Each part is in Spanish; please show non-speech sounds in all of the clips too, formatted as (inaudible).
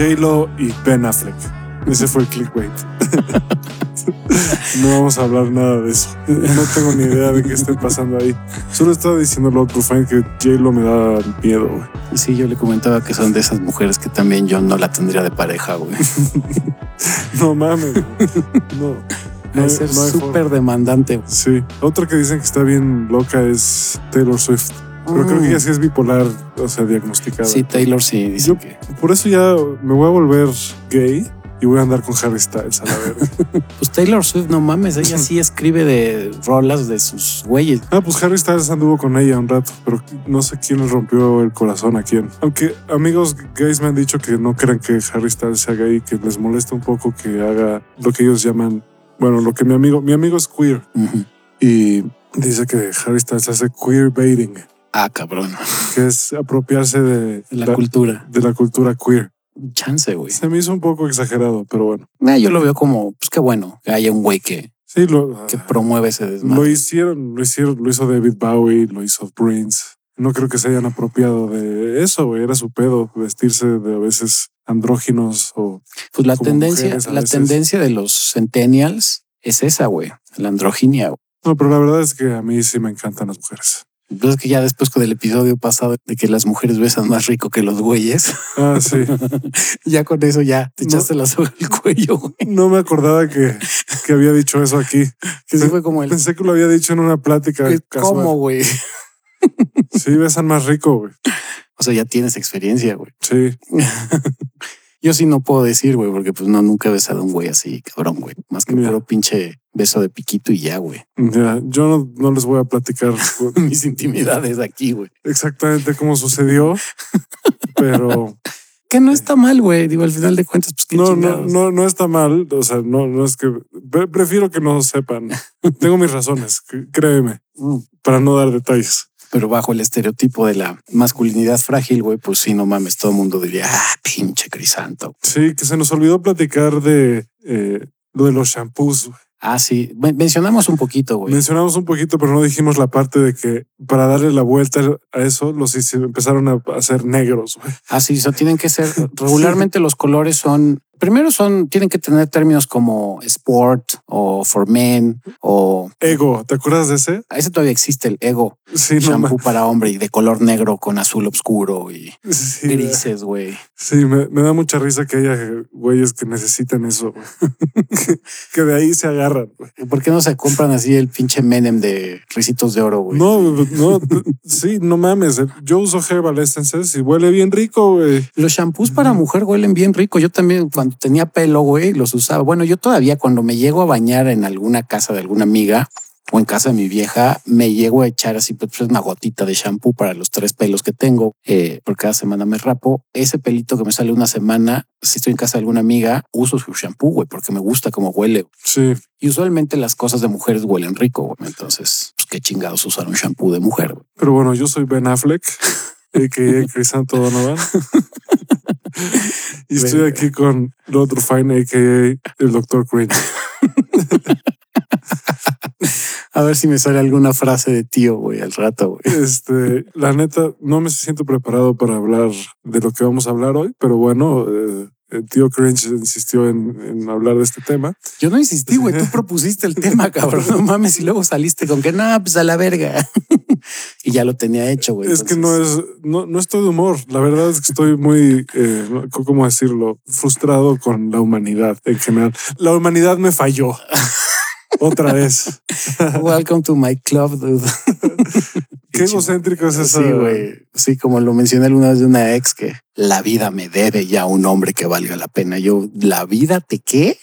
J-Lo y Ben Affleck. Ese fue el clickbait. (laughs) no vamos a hablar nada de eso. No tengo ni idea de qué esté pasando ahí. Solo estaba diciendo lo otro fan que J-Lo me da miedo, güey. Sí, yo le comentaba que son de esas mujeres que también yo no la tendría de pareja, güey. (laughs) no mames. No. No, ser no súper demandante. Sí. Otra que dicen que está bien loca es Taylor Swift. Pero creo que ella sí es bipolar, o sea, diagnosticada. Sí, Taylor sí dice Yo- que. Por eso ya me voy a volver gay y voy a andar con Harry Styles a la verga. (laughs) Pues Taylor Swift, no mames, ella sí escribe de rolas de sus güeyes. ah, pues Harry Styles anduvo con ella un rato, pero no sé quién le rompió el corazón a quién. Aunque amigos gays me han dicho que no crean que Harry Styles sea gay, que les molesta un poco que haga lo que ellos llaman, bueno, lo que mi amigo, mi amigo es queer Ujú. y dice que Harry Styles hace queer baiting, Ah, cabrón. que es apropiarse de La, cultura. de la cultura queer. Chance, güey. Se me hizo un poco exagerado, pero bueno. Ah, yo lo veo como, pues qué bueno que haya un güey que, Sí, lo, que promueve ese Lo desmadre. hicieron, lo hicieron, lo hizo David Bowie, lo hizo Prince. No creo que se hayan apropiado de eso, güey. Era su pedo vestirse de a veces andróginos o Pues la tendencia, la tendencia de los centennials es esa, güey. La androginia. no, pero la verdad es que a mí sí me encantan las mujeres. Pues es que ya después con el episodio pasado de que las mujeres besan más rico que los güeyes, Ah, sí. (laughs) ya con eso ya te No. echaste la soga al cuello, güey. No me acordaba que, que había dicho eso aquí. Que sí fue como el... Pensé que lo había dicho en una plática casual. ¿Cómo, güey? Sí, besan más rico, güey. O sea, ya tienes experiencia, güey. Sí. (laughs) Yo sí no puedo decir, güey, porque pues no, nunca he besado a un güey así, cabrón, güey. Más que puro pinche beso de piquito y ya, güey. Ya, yo no, no les voy a platicar (laughs) Mis intimidades aquí, güey. exactamente cómo sucedió, pero Que no está mal, güey. Digo, al final de cuentas, pues qué No, no, chingados. no, no está mal. O sea, no, no es que pre- prefiero que no sepan. (laughs) Tengo mis razones, créeme, Mm. para no dar detalles. Pero bajo el estereotipo de la masculinidad frágil, güey, pues sí, no mames, todo el mundo diría, ah, pinche crisanto. Sí, que se nos olvidó platicar de eh, lo de los shampoos. Ah, sí. Men- mencionamos un poquito, güey. Mencionamos un poquito, pero no dijimos la parte de que para darle la vuelta a eso, los empezaron a hacer negros. güey. Ah, sí, so tienen que ser, (laughs) regularmente los colores son, primero son, tienen que tener términos como sport o for men o Ego, ¿te acuerdas de ese? a ese todavía existe el ego Sí, no shampoo ma- para hombre y de color negro con azul oscuro y sí, grises, güey. Sí, me, me da mucha risa que haya güeyes que necesitan eso, (laughs) que, que de ahí se agarran. ¿Por qué no se compran así el pinche Menem de risitos de oro, güey? No, no, sí, no mames. Yo uso Herbal Essences y huele bien rico, güey. Los shampoos para mujer huelen bien rico. Yo también cuando tenía pelo, güey, los usaba. Bueno, yo todavía cuando me llego a bañar en alguna casa de alguna amiga o en casa de mi vieja, me llego a echar así pues una gotita de shampoo para los tres pelos que tengo, eh, porque cada semana me rapo. Ese pelito que me sale una semana, si estoy en casa de alguna amiga, uso su shampoo, güey, porque me gusta cómo huele. Sí, Y usualmente las cosas de mujeres huelen rico, güey. Entonces, pues qué chingados usar un shampoo de mujer, güey. pero bueno, yo soy Ben Affleck, (laughs) a.k.a. Crisanto Donovan. (laughs) y estoy aquí con el otro fine, a.k.a. el Dr. Cringe. (laughs) A ver si me sale alguna frase de tío, güey, al rato, güey. Este, la neta, no me siento preparado para hablar de lo que vamos a hablar hoy, pero bueno, eh, el tío Cringe insistió en, en hablar de este tema. Yo no insistí, güey. Tú (laughs) propusiste el tema, cabrón. No mames. Y luego saliste con que no, pues a la verga. (laughs) y ya lo tenía hecho, güey. Es que no entonces- es, no, no estoy de humor. La verdad es que estoy muy, eh, ¿cómo decirlo? Frustrado con la humanidad en general. La humanidad me falló. (laughs) Otra vez. (laughs) Welcome to my club, dude. Qué egocéntrico es eso. Sí, güey. Sí, como lo mencioné alguna vez de una ex que la vida me debe ya un hombre que valga la pena. Yo, ¿la vida te qué?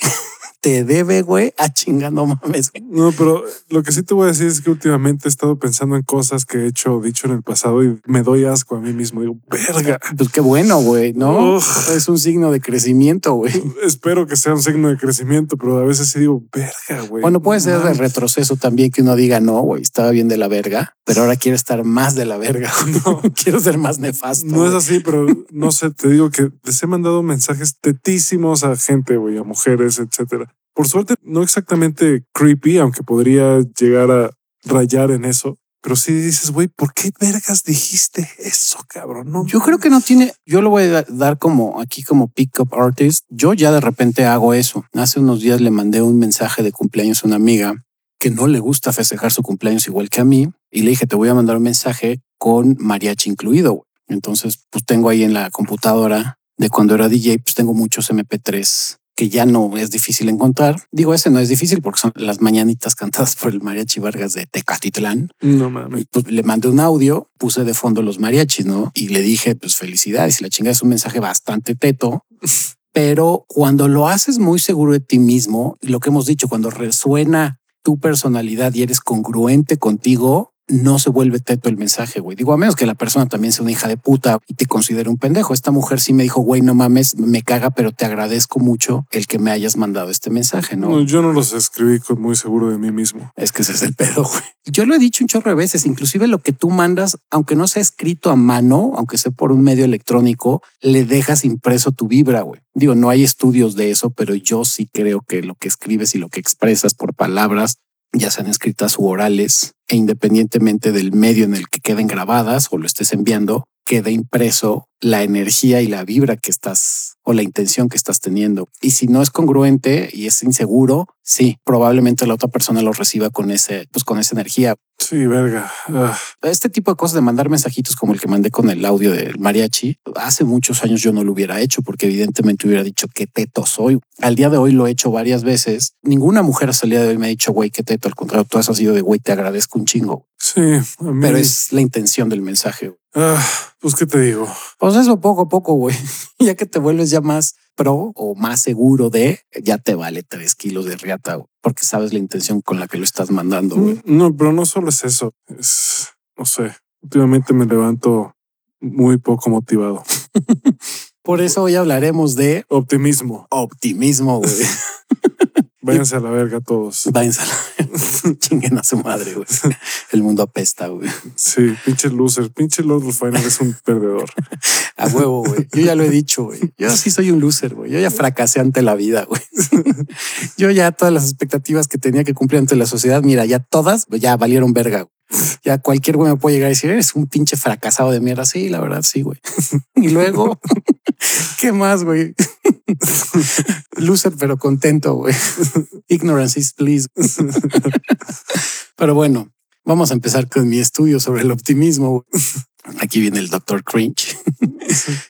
Te debe, güey, a chinga, no mames. güey. No, pero lo que sí te voy a decir es que últimamente he estado pensando en cosas que he hecho, dicho en el pasado y me doy asco a mí mismo. Digo, verga. Pues qué bueno, güey, ¿no? Uf. Es un signo de crecimiento, güey. Espero que sea un signo de crecimiento, pero a veces sí digo, verga, güey. Bueno, puede ser de retroceso también que uno diga, no, güey, estaba bien de la verga, pero ahora quiero estar más de la verga. No, (laughs) quiero ser más nefasto. No es así, pero no sé, te digo que les he mandado mensajes tetísimos a gente, güey, a mujeres, etcétera. Por suerte, no exactamente creepy, aunque podría llegar a rayar en eso, pero sí dices, güey, ¿por qué vergas dijiste eso, cabrón? No, Yo creo que no tiene, yo lo voy a dar como aquí como pick-up artist. Yo ya de repente hago eso. Hace unos días le mandé un mensaje de cumpleaños a una amiga que no le gusta festejar su cumpleaños igual que a mí y le dije, te voy a mandar un mensaje con mariachi incluido. Entonces, pues tengo ahí en la computadora de cuando era DJ, pues tengo muchos MP3 que ya no es difícil encontrar. Digo, ese no es difícil porque son las mañanitas cantadas por el mariachi Vargas de Tecatitlán. No mames. Pues le mandé un audio, puse de fondo los mariachis, ¿no? Y le dije, pues felicidades. Y la chingada es un mensaje bastante teto. Pero cuando lo haces muy seguro de ti mismo, lo que hemos dicho, cuando resuena tu personalidad y eres congruente contigo, no se vuelve teto el mensaje, güey. Digo, a menos que la persona también sea una hija de puta y te considere un pendejo. Esta mujer sí me dijo, güey, no mames, me caga, pero te agradezco mucho el que me hayas mandado este mensaje, ¿no? No, yo no los escribí con muy seguro de mí mismo. Es que ese es el pedo, güey. Yo lo he dicho un chorro de veces, inclusive lo que tú mandas, aunque no sea escrito a mano, aunque sea por un medio electrónico, le dejas impreso tu vibra, güey. Digo, no hay estudios de eso, pero yo sí creo que lo que escribes y lo que expresas por palabras ya sean escritas u orales, e independientemente del medio en el que queden grabadas o lo estés enviando, queda impreso la energía y la vibra que estás o la intención que estás teniendo. Y si no es congruente y es inseguro, sí, probablemente la otra persona lo reciba con ese, pues con esa energía. Sí, verga. Ah, Este tipo de cosas de mandar mensajitos como el que mandé con el audio del mariachi, hace muchos años yo no lo hubiera hecho porque evidentemente hubiera dicho qué teto soy. Al día de hoy lo he hecho varias veces. Ninguna mujer hasta el día de hoy me ha dicho, güey, qué teto. Al contrario, tú has sido de, güey, te agradezco un chingo. sí, mí. Pero es la intención del mensaje. Ah, pues, ¿qué te digo? Pues eso poco a poco, güey. (laughs) ya que te vuelves ya más pro o más seguro de, ya te vale tres kilos de riata, porque sabes la intención con la que lo estás mandando, güey. No, pero no solo es eso. Es, no sé, últimamente me levanto muy poco motivado. (laughs) Por eso hoy hablaremos de Optimismo. optimismo, güey. (laughs) Váyanse a la verga todos. Váyanse a la- (laughs) chinguen a su madre, güey. (laughs) El mundo apesta, güey. Sí, pinche loser. Pinche Lord Rufiner es un perdedor. (laughs) A huevo, güey. Yo ya lo he dicho, güey. Yo sí soy un loser, güey. Yo ya fracasé ante la vida, güey. Yo ya todas las expectativas que tenía que cumplir ante la sociedad, mira, ya todas ya valieron verga. güey. Ya cualquier güey me puede llegar a decir, eres un pinche fracasado de mierda. Sí, la verdad, sí, güey. Y luego, ¿qué más, güey? (laughs) Loser, pero contento, güey. (laughs) Ignorance is bliss. (laughs) Pero bueno, vamos a empezar con mi estudio sobre el optimismo. Aquí viene el doctor Cringe.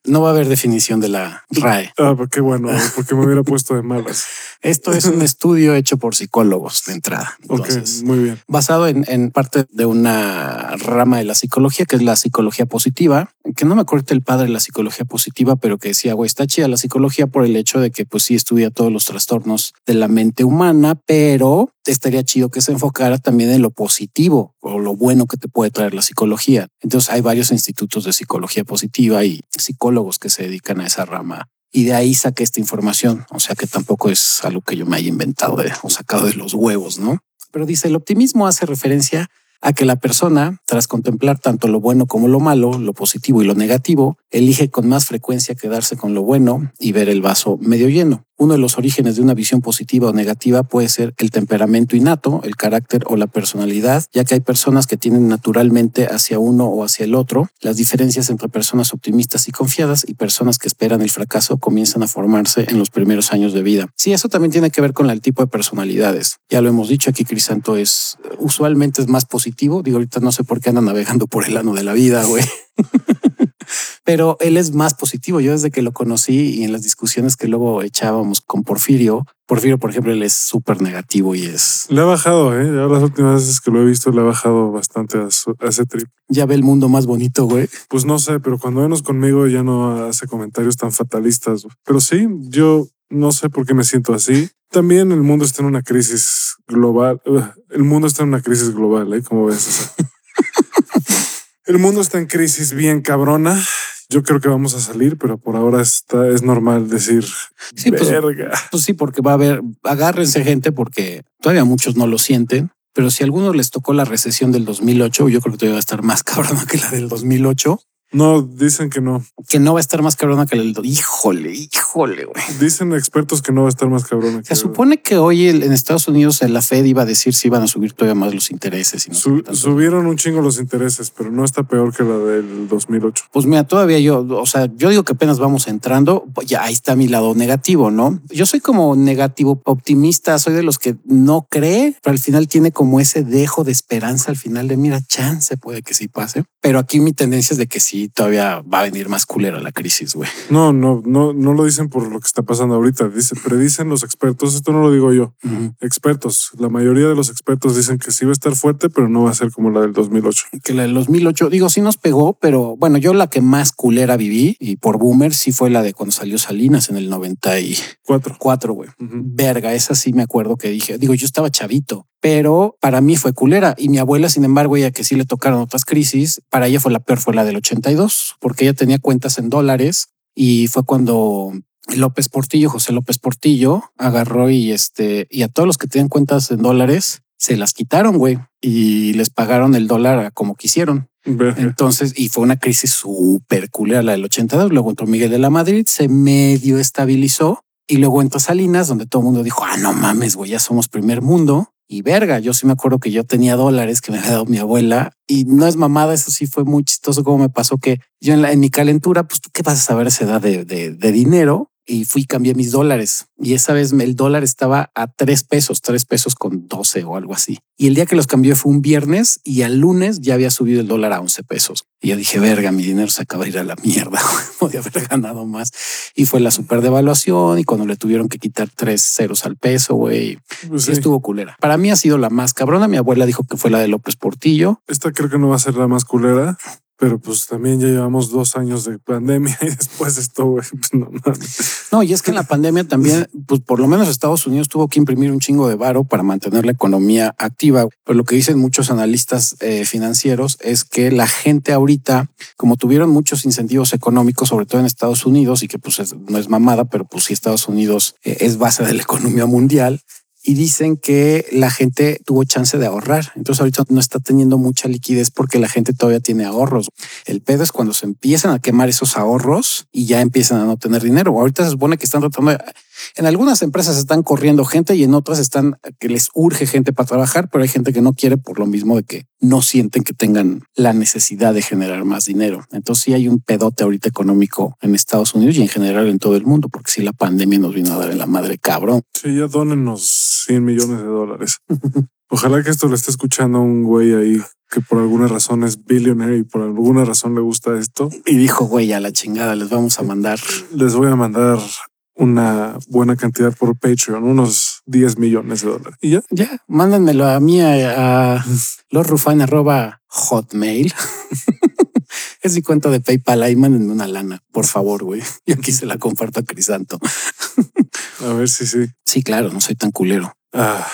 No va a haber definición de la RAE. Ah, qué bueno, porque me hubiera puesto de malas. Esto es un (laughs) estudio hecho por psicólogos de entrada. Entonces, muy bien. basado en, en parte de una rama de la psicología, que es la psicología positiva, que no me acuerdo el padre de la psicología positiva, pero que decía, güey, está chida la psicología por el hecho de que pues sí estudia todos los trastornos de la mente humana, pero estaría chido que se enfocara también en lo positivo o lo bueno que te puede traer la psicología. Entonces hay varios institutos de psicología positiva y psicólogos que se dedican a esa rama. Y de ahí saqué esta información. O sea que tampoco es algo que yo me haya inventado o sacado de los huevos, ¿no? Pero dice, el optimismo hace referencia a que la persona, tras contemplar tanto lo bueno como lo malo, lo positivo y lo negativo, elige con más frecuencia quedarse con lo bueno y ver el vaso medio lleno. Uno de los orígenes de una visión positiva o negativa puede ser el temperamento innato, el carácter o la personalidad, ya que hay personas que tienen naturalmente hacia uno o hacia el otro. Las diferencias entre personas optimistas y confiadas y personas que esperan el fracaso comienzan a formarse en los primeros años de vida. Sí, eso también tiene que ver con el tipo de personalidades. Ya lo hemos dicho aquí, Crisanto es usualmente es más positivo. Digo, ahorita no sé por qué anda navegando por el ano de la vida, güey. (laughs) Pero él es más positivo. Yo desde que lo conocí y en las discusiones que luego echábamos con Porfirio, Porfirio, por ejemplo, él es súper negativo y es Le ha bajado, ¿eh? Ya las últimas veces que lo he visto le ha bajado bastante a, su- a ese trip. ya ve el mundo más bonito, güey. Pues no sé, pero cuando menos conmigo ya no hace comentarios tan fatalistas. güey. Pero sí, yo no sé por qué me siento así. También el mundo está en una crisis global. El mundo está en una crisis global, ¿eh? Como ves? O sea, el mundo está en crisis bien cabrona. Yo creo que vamos a salir, pero por ahora está, es normal decir, Sí, pues, pues sí, porque va a haber, agárrense gente porque todavía muchos no lo sienten. Pero si a algunos les tocó la recesión del 2008, yo creo que todavía va a estar más (laughs) cabrona que la del 2008. No, dicen que no. Que no va a estar más cabrona que el... Híjole, híjole, güey. Dicen expertos que no va a estar más cabrona. Se supone que hoy en Estados Unidos la Fed iba a decir si iban a subir todavía más los intereses. Y no subieron un chingo los intereses, pero no está peor que la del 2008. Pues mira, todavía yo, o sea, yo digo que apenas vamos entrando, ya ahí está mi lado negativo, ¿no? Yo soy como negativo optimista, soy de los que no cree, pero al final tiene como ese dejo de esperanza al final de mira, chance puede que sí pase. Pero aquí mi tendencia es de que sí, todavía va a venir más culera la crisis, güey. No, no, no, no lo dicen por lo que está pasando ahorita. Dice, predicen los expertos. Esto no lo digo yo. Expertos. La mayoría de los expertos dicen que sí va a estar fuerte, pero no va a ser como la del 2008. Que la del 2008, digo, sí nos pegó, pero bueno, yo la que más culera viví y por boomer sí fue la de cuando salió Salinas en el 94. Cuatro, güey. Verga, esa sí me acuerdo que dije, digo, yo estaba chavito pero para mí fue culera. Y mi abuela, sin embargo, ella que sí le tocaron otras crisis, para ella fue la peor, fue la del 82, porque ella tenía cuentas en dólares y fue cuando López Portillo, José López Portillo, agarró y este, y a todos los que tenían cuentas en dólares, se las quitaron, güey, y les pagaron el dólar como quisieron. Entonces, y fue una crisis súper culera la del 82. Luego entró Miguel de la Madrid, se medio estabilizó y luego entró Salinas, donde todo el mundo dijo, ah, no mames, güey, ya somos primer mundo. Y verga, yo sí me acuerdo que yo tenía dólares que me había dado mi abuela y no es mamada, eso sí fue muy chistoso como me pasó que yo en, la, en mi calentura, pues tú qué vas a saber esa edad de, de, de dinero y fui y cambié mis dólares. Y esa vez el dólar estaba a tres pesos, tres pesos con doce o algo así. Y el día que los cambié fue un viernes y al lunes ya había subido el dólar a once pesos. Y yo dije, verga, mi dinero se acaba de ir a la mierda. (laughs) Podía haber ganado más. Y fue la super devaluación y cuando le tuvieron que quitar tres ceros al peso, güey, pues estuvo culera. Para mí ha sido la más cabrona. Mi abuela dijo que fue la de López Portillo. Esta creo que no va a ser la más culera pero pues también ya llevamos dos años de pandemia y después esto, pues no No, y es que en la pandemia también, pues por lo menos Estados Unidos tuvo que imprimir un chingo de varo para mantener la economía activa. Pero lo que dicen muchos analistas eh, financieros es que la gente ahorita, como tuvieron muchos incentivos económicos, sobre todo en Estados Unidos, y que pues no es mamada, pero pues sí Estados Unidos eh, es base de la economía mundial, y dicen que la gente tuvo chance de ahorrar. Entonces ahorita no está teniendo mucha liquidez porque la gente todavía tiene ahorros. El pedo es cuando se empiezan a quemar esos ahorros y ya empiezan a no tener dinero. Ahorita se supone que están tratando de en algunas empresas están corriendo gente y en otras están que les urge gente para trabajar, pero hay gente que no quiere por lo mismo de que no sienten que tengan la necesidad de generar más dinero. Entonces sí hay un pedote ahorita económico en Estados Unidos y en general en todo el mundo, porque si la pandemia nos vino a dar en la madre cabrón. Sí, ya donenos 100 millones de dólares. (laughs) Ojalá que esto lo esté escuchando un güey ahí que por alguna razón es billionaire y por alguna razón le gusta esto. Y dijo, güey, a la chingada, les vamos a mandar. Les voy a mandar una buena cantidad por Patreon, unos 10 millones de dólares. Y ya. Ya, mándenmelo a mí a, a (laughs) arroba hotmail. (laughs) es mi cuenta de PayPal. Ahí mándenme una lana, por favor, güey. Y aquí se la comparto a Crisanto. a ver si sí. Sí, claro, no soy tan culero. Ah.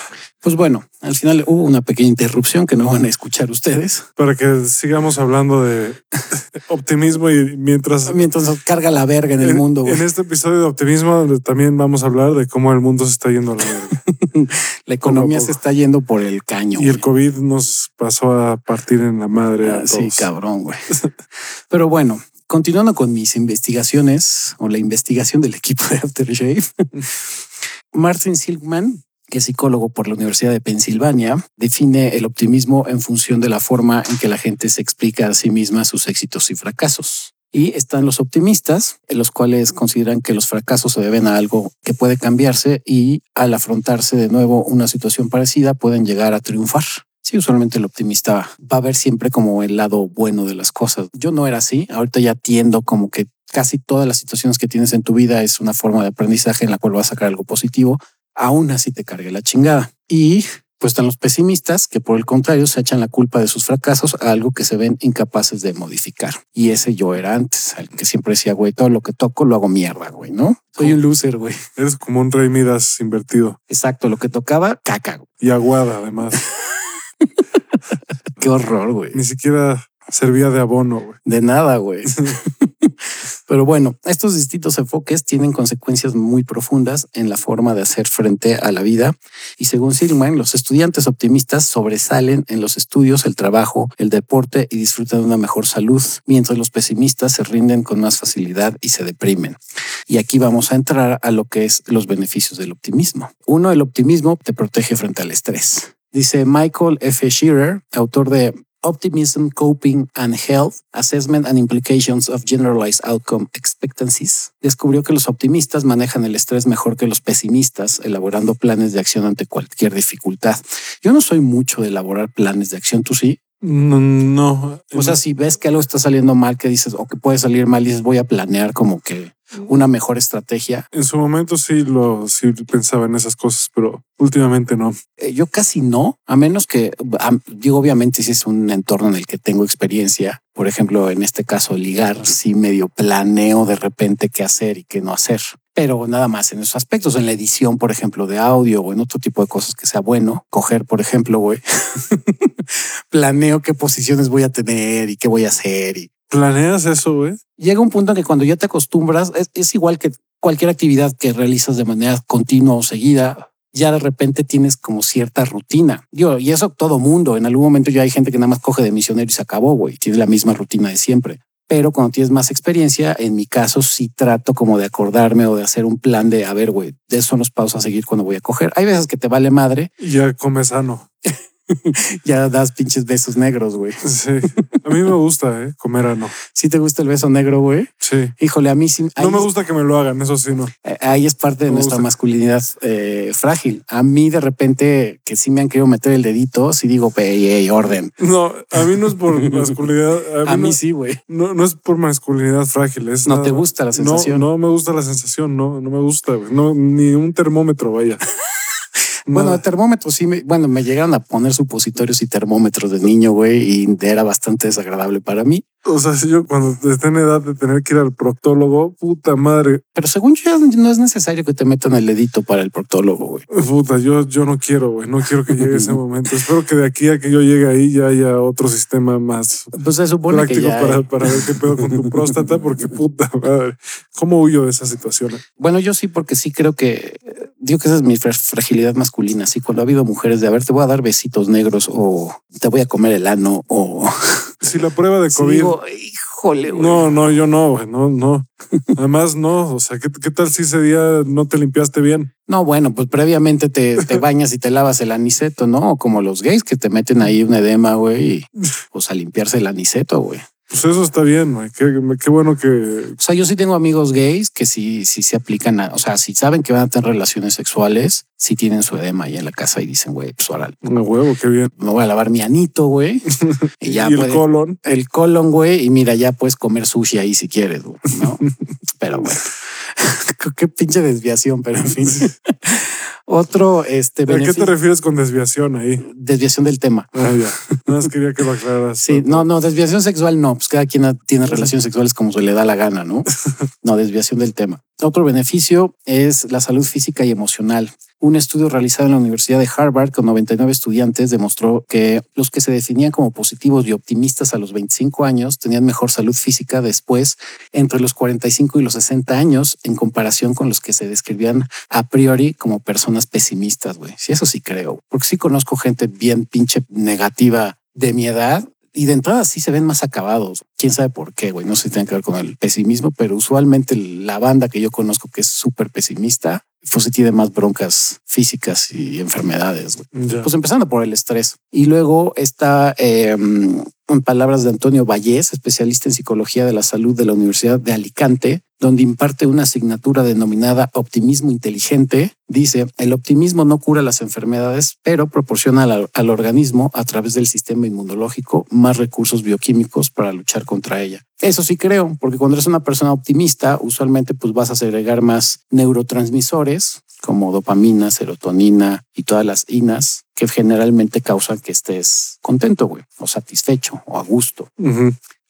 Pues bueno, al final hubo una pequeña interrupción que no van a escuchar ustedes. Para que sigamos hablando de (laughs) optimismo y mientras... Mientras carga la verga en el mundo. En este episodio de optimismo también vamos a hablar de cómo el mundo se está yendo a la verga. (laughs) la economía se está yendo por el caño. Y el COVID nos pasó a partir en la madre. Ah, sí, cabrón, güey. (laughs) Pero bueno, continuando con mis investigaciones o la investigación del equipo de Aftershave, Martin Silkman que es psicólogo por la Universidad de Pensilvania, define el optimismo en función de la forma en que la gente se explica a sí misma sus éxitos y fracasos. Y están los optimistas, en los cuales consideran que los fracasos se deben a algo que puede cambiarse y al afrontarse de nuevo una situación parecida pueden llegar a triunfar. Sí, usualmente el optimista va a ver siempre como el lado bueno de las cosas. Yo no era así, ahorita ya tiendo como que casi todas las situaciones que tienes en tu vida es una forma de aprendizaje en la cual vas a sacar algo positivo, aún así te cargue la chingada. Y pues están los pesimistas que por el contrario se echan la culpa de sus fracasos a algo que se ven incapaces de modificar. Y ese yo era antes, el que siempre decía, güey, todo lo que toco lo hago mierda, güey, ¿no? Soy un loser, güey. (laughs) Eres como un rey Midas invertido. Exacto, lo que tocaba, caca. Y aguada, además. (laughs) (laughs) Qué horror, güey. Ni siquiera servía de abono, güey. De nada, güey. Pero bueno, estos distintos enfoques tienen consecuencias muy profundas en la forma de hacer frente a la vida. Y según Silman, los estudiantes optimistas sobresalen en los estudios, el trabajo, el deporte y disfrutan de una mejor salud, mientras los pesimistas se rinden con más facilidad y se deprimen. Y aquí vamos a entrar a lo que es los beneficios del optimismo. Uno, el optimismo te protege frente al estrés. Dice Michael F. Shearer, autor de Optimism, Coping and Health, Assessment and Implications of Generalized Outcome Expectancies, descubrió que los optimistas manejan el estrés mejor que los pesimistas, elaborando planes de acción ante cualquier dificultad. Yo no soy mucho de elaborar planes de acción, tú sí. No, no. O sea, si ves que algo está saliendo mal, que dices, o que puede salir mal, dices, voy a planear como que una mejor estrategia. En su momento sí lo sí pensaba en esas cosas, pero últimamente no. Eh, Yo casi no, a menos que digo, obviamente, si es un entorno en el que tengo experiencia, por ejemplo, en este caso, ligar, sí medio planeo de repente qué hacer y qué no hacer. Pero nada más en esos aspectos, en la edición, por ejemplo, de audio o en otro tipo de cosas que sea bueno. Coger, por ejemplo, güey, (laughs) planeo qué posiciones voy a tener y qué voy a hacer y ¿Planeas eso, güey? llega un punto en que cuando ya te acostumbras, es, es igual que cualquier actividad que realizas de manera continua o seguida, ya de repente tienes como cierta rutina. Yo, y eso todo mundo, en algún momento ya hay gente que nada más coge de misionero y se acabó, güey, tiene la misma rutina de siempre. Pero cuando tienes más experiencia, en mi caso sí trato como de acordarme o de hacer un plan de, a ver, güey, de son los pasos a seguir cuando voy a coger. Hay veces que te vale madre, Y ya comes sano. (laughs) ya das pinches besos negros, güey. (laughs) Sí. A mí me gusta, ¿eh? Comer ano. Si te gusta el beso negro, güey. Sí. Híjole, a mí sí. No me es- gusta que me lo hagan, eso sí, no. Eh, Ahí es parte de Me nuestra gusta. masculinidad eh, frágil. A mí de repente que sí me han querido meter el dedito, sí digo, ey, ey, orden. No, a mí no es por (laughs) masculinidad. A mí, A mí no, sí, güey. no, no es por masculinidad frágil. Es No nada- te gusta la sensación. No, no me gusta la sensación. No, no me gusta. güey. No, ni un termómetro, vaya. Bueno, de termómetros sí, me, bueno, me llegaron a poner supositorios y termómetros de niño, güey, y era bastante desagradable para mí. O sea, si yo cuando esté en edad de tener que ir al proctólogo, puta madre, Pero según yo, no es necesario que te metan el dedito para el proctólogo, güey. puta, yo, yo no quiero, güey, no quiero que llegue ese (laughs) momento. Espero que de aquí a que yo llegue ahí ya haya otro sistema más Pues se supone que práctico ya. para, para ver qué pedo con tu (laughs) próstata, porque puta madre, ¿cómo huyo de esa situación? Bueno, yo sí, porque sí creo que digo que esa es mi fra- fragilidad masculina. Sí, cuando ha habido mujeres de a ver, te voy a dar besitos negros o te voy a comer el ano o (laughs) Si la prueba de Sí, COVID digo, híjole, güey. No, no, yo no, güey, no, no. Además, no. O sea, ¿qué, qué tal si ese día no te limpiaste bien? No, bueno, pues previamente te, te bañas y te lavas el aniceto, ¿no? Como los gays que te meten ahí un edema, güey, y pues a limpiarse el aniceto, güey. Pues eso está bien, güey. Qué, qué bueno que. O sea, yo sí tengo amigos gays que sí, sí se aplican a, o sea, si saben que van a tener relaciones sexuales, sí tienen su edema ahí en la casa y dicen, güey, pues ahora Un huevo, qué bien. me voy a lavar mi anito, güey. (laughs) Y ya y el colon. el colon, güey, y mira, ya puedes comer sushi ahí si quieres, güey, ¿no? (laughs) pero bueno, qué pinche desviación, pero en fin. (laughs) Otro, este, ¿A qué te refieres con desviación ahí? desviación del tema. Ah, ya. Nada más quería que lo aclararas. Sí, no, no, desviación sexual no, pues cada quien tiene relaciones sexuales como se le da la gana, ¿no? (laughs) No, desviación del tema. Otro beneficio es la salud física y emocional. Un estudio realizado en la Universidad de Harvard con 99 estudiantes demostró que los que se definían como positivos y optimistas a los 25 años tenían mejor salud física después entre los 45 y los 60 años en comparación con los que se describían a priori como personas pesimistas, güey. Sí, eso sí creo, porque sí conozco gente bien pinche negativa de mi edad y de entrada sí se ven más acabados. Quién sabe por qué, güey. No sé si tiene que ver con el pesimismo, pero usualmente la banda que yo conozco que es súper pesimista, sí tiene más broncas físicas y enfermedades. güey. Pues empezando por el estrés. Y luego está, eh, en palabras de Antonio Vallés, especialista en psicología de la salud de la Universidad de Alicante, donde imparte una asignatura denominada optimismo inteligente. Dice, el optimismo no cura las enfermedades, pero proporciona al, organismo a través del sistema inmunológico más recursos bioquímicos para luchar contra ella. Eso sí creo, porque cuando eres una persona optimista, usualmente pues vas a segregar más neurotransmisores como dopamina, serotonina y todas las inas que generalmente causan que estés contento, güey, o satisfecho o a gusto.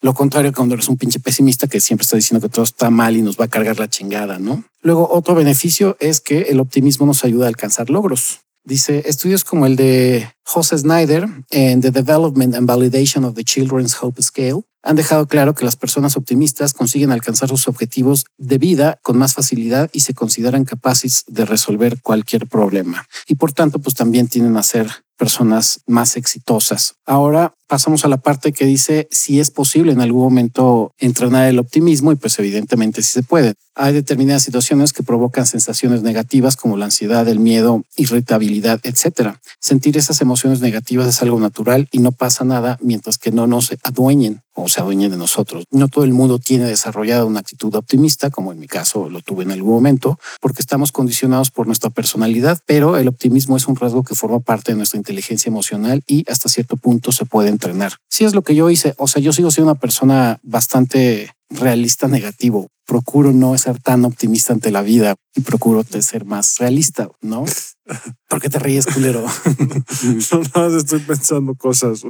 Lo contrario cuando eres un pinche pesimista que siempre está diciendo que todo está mal y nos va a cargar la chingada, ¿no? Luego, otro beneficio es que el optimismo nos ayuda a alcanzar logros. Dice, estudios como el de Jose Snyder en The Development and Validation of the Children's Hope Scale han dejado claro que las personas optimistas consiguen alcanzar sus objetivos de vida con más facilidad y se consideran capaces de resolver cualquier problema. Y por tanto, pues también tienen a ser personas más exitosas. Ahora pasamos a la parte que dice si es posible en algún momento entrenar el optimismo y pues evidentemente sí se puede. Hay determinadas situaciones que provocan sensaciones negativas como la ansiedad, el miedo, irritabilidad, etcétera. Sentir esas emociones negativas es algo natural y no pasa nada mientras que no nos adueñen o se adueñen de nosotros. No todo el mundo tiene desarrollada una actitud optimista, como en mi caso lo tuve en algún momento, porque estamos condicionados por nuestra personalidad, pero el optimismo es un rasgo que forma parte de nuestra inteligencia emocional y hasta cierto punto se puede entrenar. Si es lo que yo hice, o sea, yo sigo siendo una persona bastante realista negativo. Procuro no ser tan optimista ante la vida y procuro ser más realista, ¿no? (laughs) ¿Por qué te ríes, culero? (laughs) no, no, estoy pensando cosas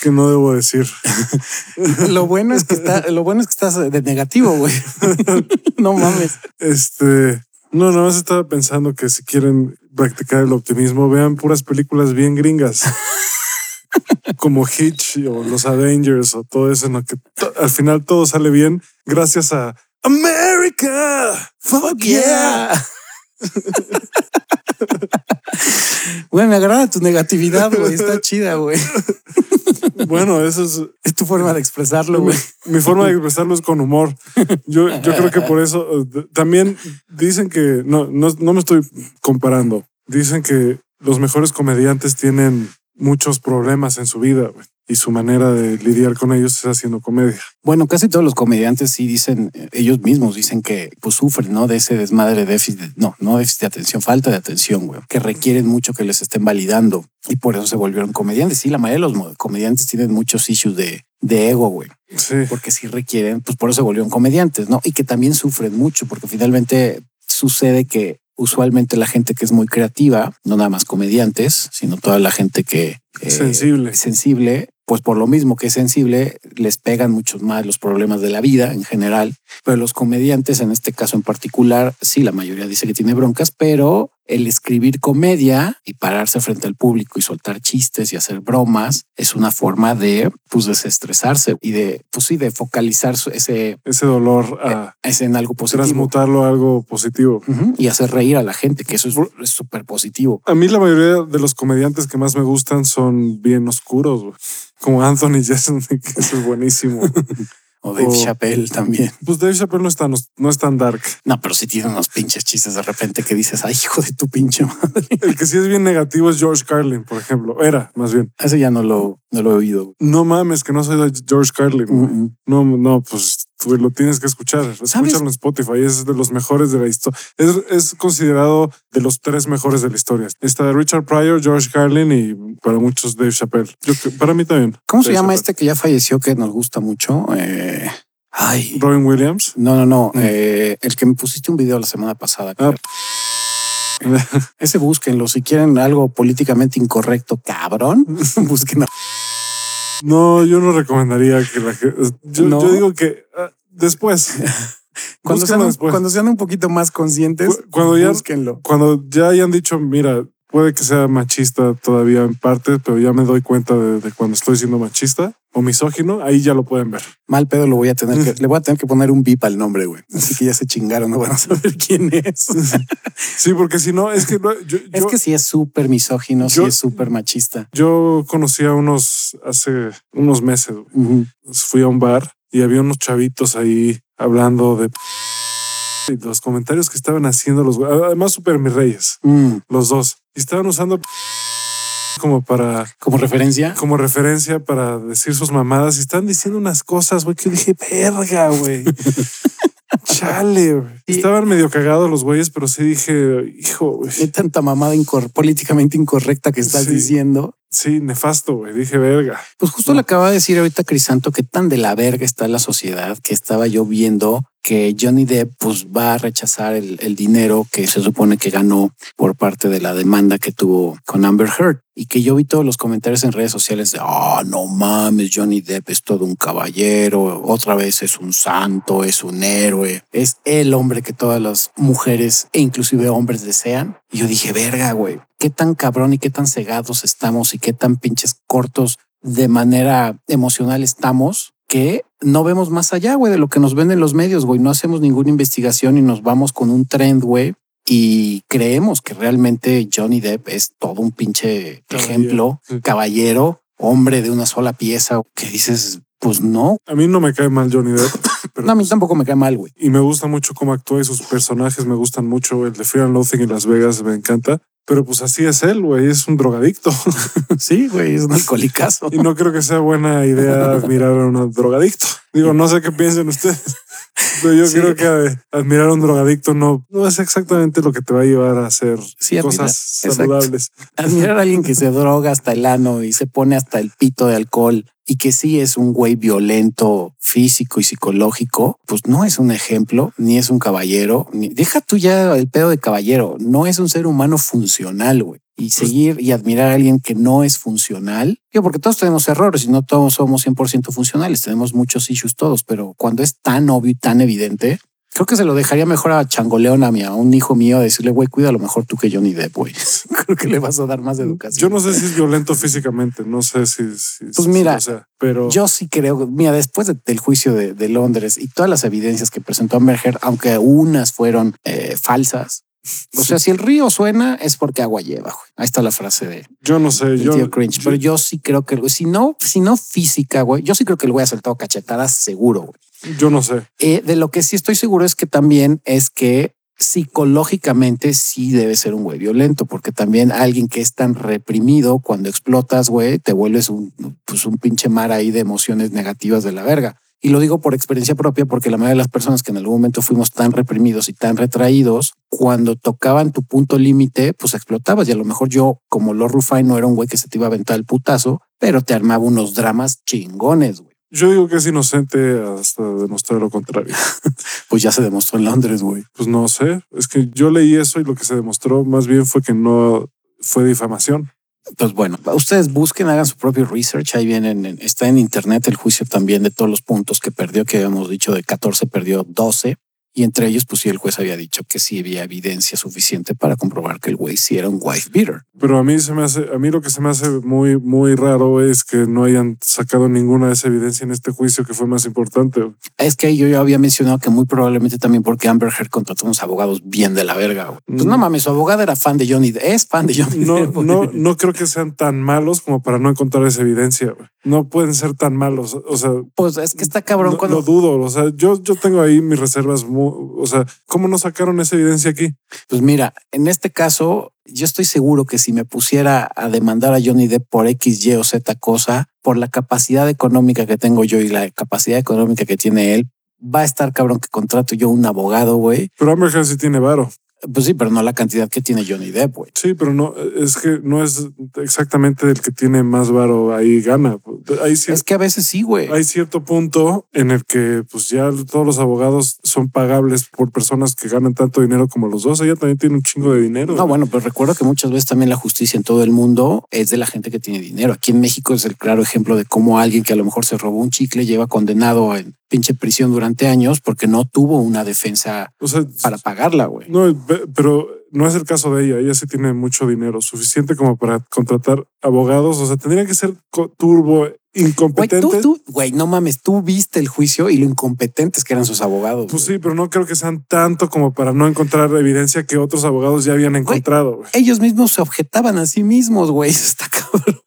que no debo decir. (laughs) lo bueno es que está, lo bueno es que estás de negativo, güey. (laughs) no mames. Este, no, nada más estaba pensando que si quieren practicar el optimismo, vean puras películas bien gringas. (laughs) como Hitch o los Avengers o todo eso, en lo que al final todo sale bien gracias a America. Fuck yeah. Güey, me agrada tu negatividad, güey. Está chida, güey. Bueno, eso es... Es tu forma de expresarlo, güey. Mi, forma de expresarlo es con humor. Yo, yo creo que por eso eh, también dicen que... No, no, no me estoy comparando. Dicen que los mejores comediantes tienen muchos problemas en su vida, güey y su manera de lidiar con ellos es haciendo comedia. Bueno, casi todos los comediantes sí dicen, ellos mismos dicen que pues sufren, ¿no? De ese desmadre de déficit, no, no déficit de atención, falta de atención, güey, que requieren mucho que les estén validando y por eso se volvieron comediantes. Sí, la mayoría de los comediantes tienen muchos issues de, de ego, güey. Sí. Porque sí requieren, pues por eso se volvieron comediantes, ¿no? Y que también sufren mucho porque finalmente sucede que usualmente la gente que es muy creativa, no nada más comediantes, sino toda la gente que eh, sensible. sensible, pues por lo mismo que es sensible, les pegan muchos más los problemas de la vida en general. Pero los comediantes, en este caso en particular, sí, la mayoría dice que tiene broncas, pero el escribir comedia y pararse frente al público y soltar chistes y hacer bromas es una forma de pues desestresarse y de pues sí de focalizar ese ese dolor a, ese en algo positivo. transmutarlo a algo positivo. Y hacer reír a la gente que eso es súper positivo a mí la mayoría de los comediantes que más me gustan son bien oscuros como Anthony Jeselnik, (laughs) que eso es buenísimo. O Dave Chappelle también. Pues Dave Chappelle no es tan, no es tan dark. No, pero sí tiene unos pinches chistes de repente que dices, ay, hijo de tu pinche madre. (laughs) El que sí es bien negativo es George Carlin, por ejemplo. Era, más bien. Ese ya no lo, no lo he oído. No mames, que no soy de George Carlin. No, no, pues lo tienes que escuchar. Escúchalo en Spotify. Es de los mejores de la historia. Es, es, considerado de los tres mejores de la historia. Está de Richard Pryor, George Carlin y para muchos Dave Chappelle. Yo, para mí también. ¿Cómo se llama este que ya falleció que nos gusta mucho? Eh... Ay. Robin Williams. No, no, no. Mm. Eh, el que me pusiste un video la semana pasada. Ah. Ese búsquenlo. Si quieren algo políticamente incorrecto, cabrón, (laughs) búsquenlo. No, yo no recomendaría que la gente. Yo, digo que ah, después. (laughs) cuando sean, después. cuando sean un poquito más conscientes, cuando ya, búsquenlo. Cuando ya hayan dicho, mira, puede que sea machista todavía en parte, pero ya me doy cuenta de, cuando estoy siendo machista o misógino, ahí ya lo pueden ver. Mal pedo lo voy a tener que, (laughs) le voy a tener que poner un bip al nombre, güey. Así que ya se chingaron, no van a saber quién es. (laughs) sí, porque si no, es que es que sí es súper misógino, sí es súper machista. Yo conocí a unos hace unos meses. Fui a un bar y había unos chavitos ahí hablando de los comentarios que estaban haciendo los además super mis reyes, mm. los dos y estaban usando como para como referencia, como referencia para decir sus mamadas y están diciendo unas cosas, güey, que dije, verga, güey. (laughs) Chale, estaban medio cagados los güeyes, pero sí dije, hijo, güey. Hay tanta mamada políticamente incorrecta que estás diciendo. Sí, nefasto, güey. Dije verga. Pues justo le acaba de decir ahorita Crisanto que tan de la verga está la sociedad que estaba yo viendo que Johnny Depp pues va a rechazar el, el, dinero que se supone que ganó por parte de la demanda que tuvo con Amber Heard y que yo vi todos los comentarios en redes sociales de ah no mames Johnny Depp es todo un caballero otra vez es un santo es un héroe es el hombre que todas las mujeres e inclusive hombres desean y yo dije verga güey qué tan cabrón y qué tan cegados estamos y qué tan pinches cortos de manera emocional estamos que no vemos más allá, güey, de lo que nos venden los medios, güey. No hacemos ninguna investigación y nos vamos con un trend, güey. Y creemos que realmente Johnny Depp es todo un pinche Caballero, ejemplo, sí. caballero, hombre de una sola pieza, que dices, pues no. A mí no me cae mal Johnny Depp. (coughs) pero No, a mí pues- tampoco me cae mal, güey. y me gusta mucho cómo actúa y sus personajes me gustan mucho. El de Fear and Loathing en Las Vegas me encanta. Pero pues así es él, güey. Es un drogadicto. (laughs) Sí, güey, es un alcoholicazo. y no creo que sea buena idea admirar a un drogadicto. Digo, no sé qué piensen ustedes. Pero yo Sí. creo que admirar a un drogadicto no, no es exactamente lo que te va a llevar a hacer Sí, cosas saludables. Admirar a alguien que se droga hasta el ano y se pone hasta el pito de alcohol y que sí es un güey violento físico y psicológico, pues no es un ejemplo, ni es un caballero, ni deja tú ya el pedo de caballero, no es un ser humano funcional, güey. Y seguir y admirar a alguien que no es funcional, digo, porque todos tenemos errores y no todos somos 100% funcionales, tenemos muchos issues todos, pero cuando es tan obvio y tan evidente, Creo que se lo dejaría mejor a Changoleón, a, mi, a un hijo mío, decirle, güey, cuida lo mejor tú que Johnny Depp, güey. (laughs) Creo que le vas a dar más educación. Yo no sé si es violento físicamente, no sé si, si- Pues si mira, sea, pero Yo sí creo, mira, después de- del juicio de, de Londres y todas las evidencias que presentó Amber Heard, aunque unas fueron eh, falsas, o sea, si el río suena es porque agua lleva. güey. Ahí está la frase de yo no sé, yo, tío Cringe. yo- Pero yo sí creo que, si no, si no física, güey, yo sí creo que el güey ha soltado cachetadas seguro. güey. yo no sé. Eh, de lo que sí estoy seguro es que también es que psicológicamente sí debe ser un güey violento, porque también alguien que es tan reprimido, cuando explotas, güey, te vuelves un, pues un pinche mar ahí de emociones negativas de la verga. Y lo digo por experiencia propia, porque la mayoría de las personas que en algún momento fuimos tan reprimidos y tan retraídos, cuando tocaban tu punto límite, pues explotabas. Y a lo mejor yo, como Lord Rufai, no era un güey que se te iba a aventar el putazo, pero te armaba unos dramas chingones, güey. Yo digo que es inocente hasta demostrar lo contrario. (laughs) Pues ya se demostró en Londres, güey. Pues no sé, es que yo leí eso y lo que se demostró más bien fue que no fue difamación. Pues bueno, ustedes busquen, hagan su propio research. Ahí vienen, en- está en internet el juicio también de todos los puntos que perdió, que habíamos dicho de 14 perdió 12. Y entre ellos, pues sí, el juez había dicho que sí había evidencia suficiente para comprobar que el güey sí era un wife beater. Pero a mí se me hace, a mí lo que se me hace muy, muy raro es que no hayan sacado ninguna de esa evidencia en este juicio que fue más importante. Es que yo ya había mencionado que muy probablemente también porque Amber Heard contrató unos abogados bien de la verga. güey. Pues Mm. no mames, su abogada era fan de Johnny, es fan de Johnny. No, Depp, no, no creo que sean tan malos como para no encontrar esa evidencia. güey. No pueden ser tan malos. O sea, Pues es que está cabrón no, cuando lo dudo. O sea, yo, yo tengo ahí mis reservas. O sea, ¿cómo no sacaron esa evidencia aquí? Pues mira, en este caso, yo estoy seguro que si me pusiera a demandar a Johnny Depp por X, Y o Z cosa, por la capacidad económica que tengo yo y la capacidad económica que tiene él, va a estar cabrón que contrato yo un abogado, güey. Pero Amber Heard sí tiene varo. Pues sí, pero no la cantidad que tiene Johnny Depp, güey. Sí, pero no, es que no es exactamente el que tiene más varo ahí gana. Hay, cier- Es que a veces sí, güey. hay cierto punto en el que pues ya todos los abogados son pagables por personas que ganan tanto dinero como los dos. Ella también tiene un chingo de dinero. No, bueno, pero recuerdo que muchas veces también la justicia en todo el mundo es de la gente que tiene dinero. Aquí en México es el claro ejemplo de cómo alguien que a lo mejor se robó un chicle lleva condenado en pinche prisión durante años porque no tuvo una defensa O sea, para pagarla, güey. no, pero no es el caso de ella. Ella sí tiene mucho dinero, suficiente como para contratar abogados. O sea, tendrían que ser turbo Güey, tú, tú, güey, no mames, tú viste el juicio y lo incompetentes que eran sus abogados. Pues güey. sí, pero no creo que sean tanto como para no encontrar evidencia que otros abogados ya habían encontrado. güey. Ellos mismos se objetaban a sí mismos, güey. Eso (laughs) Está cabrón.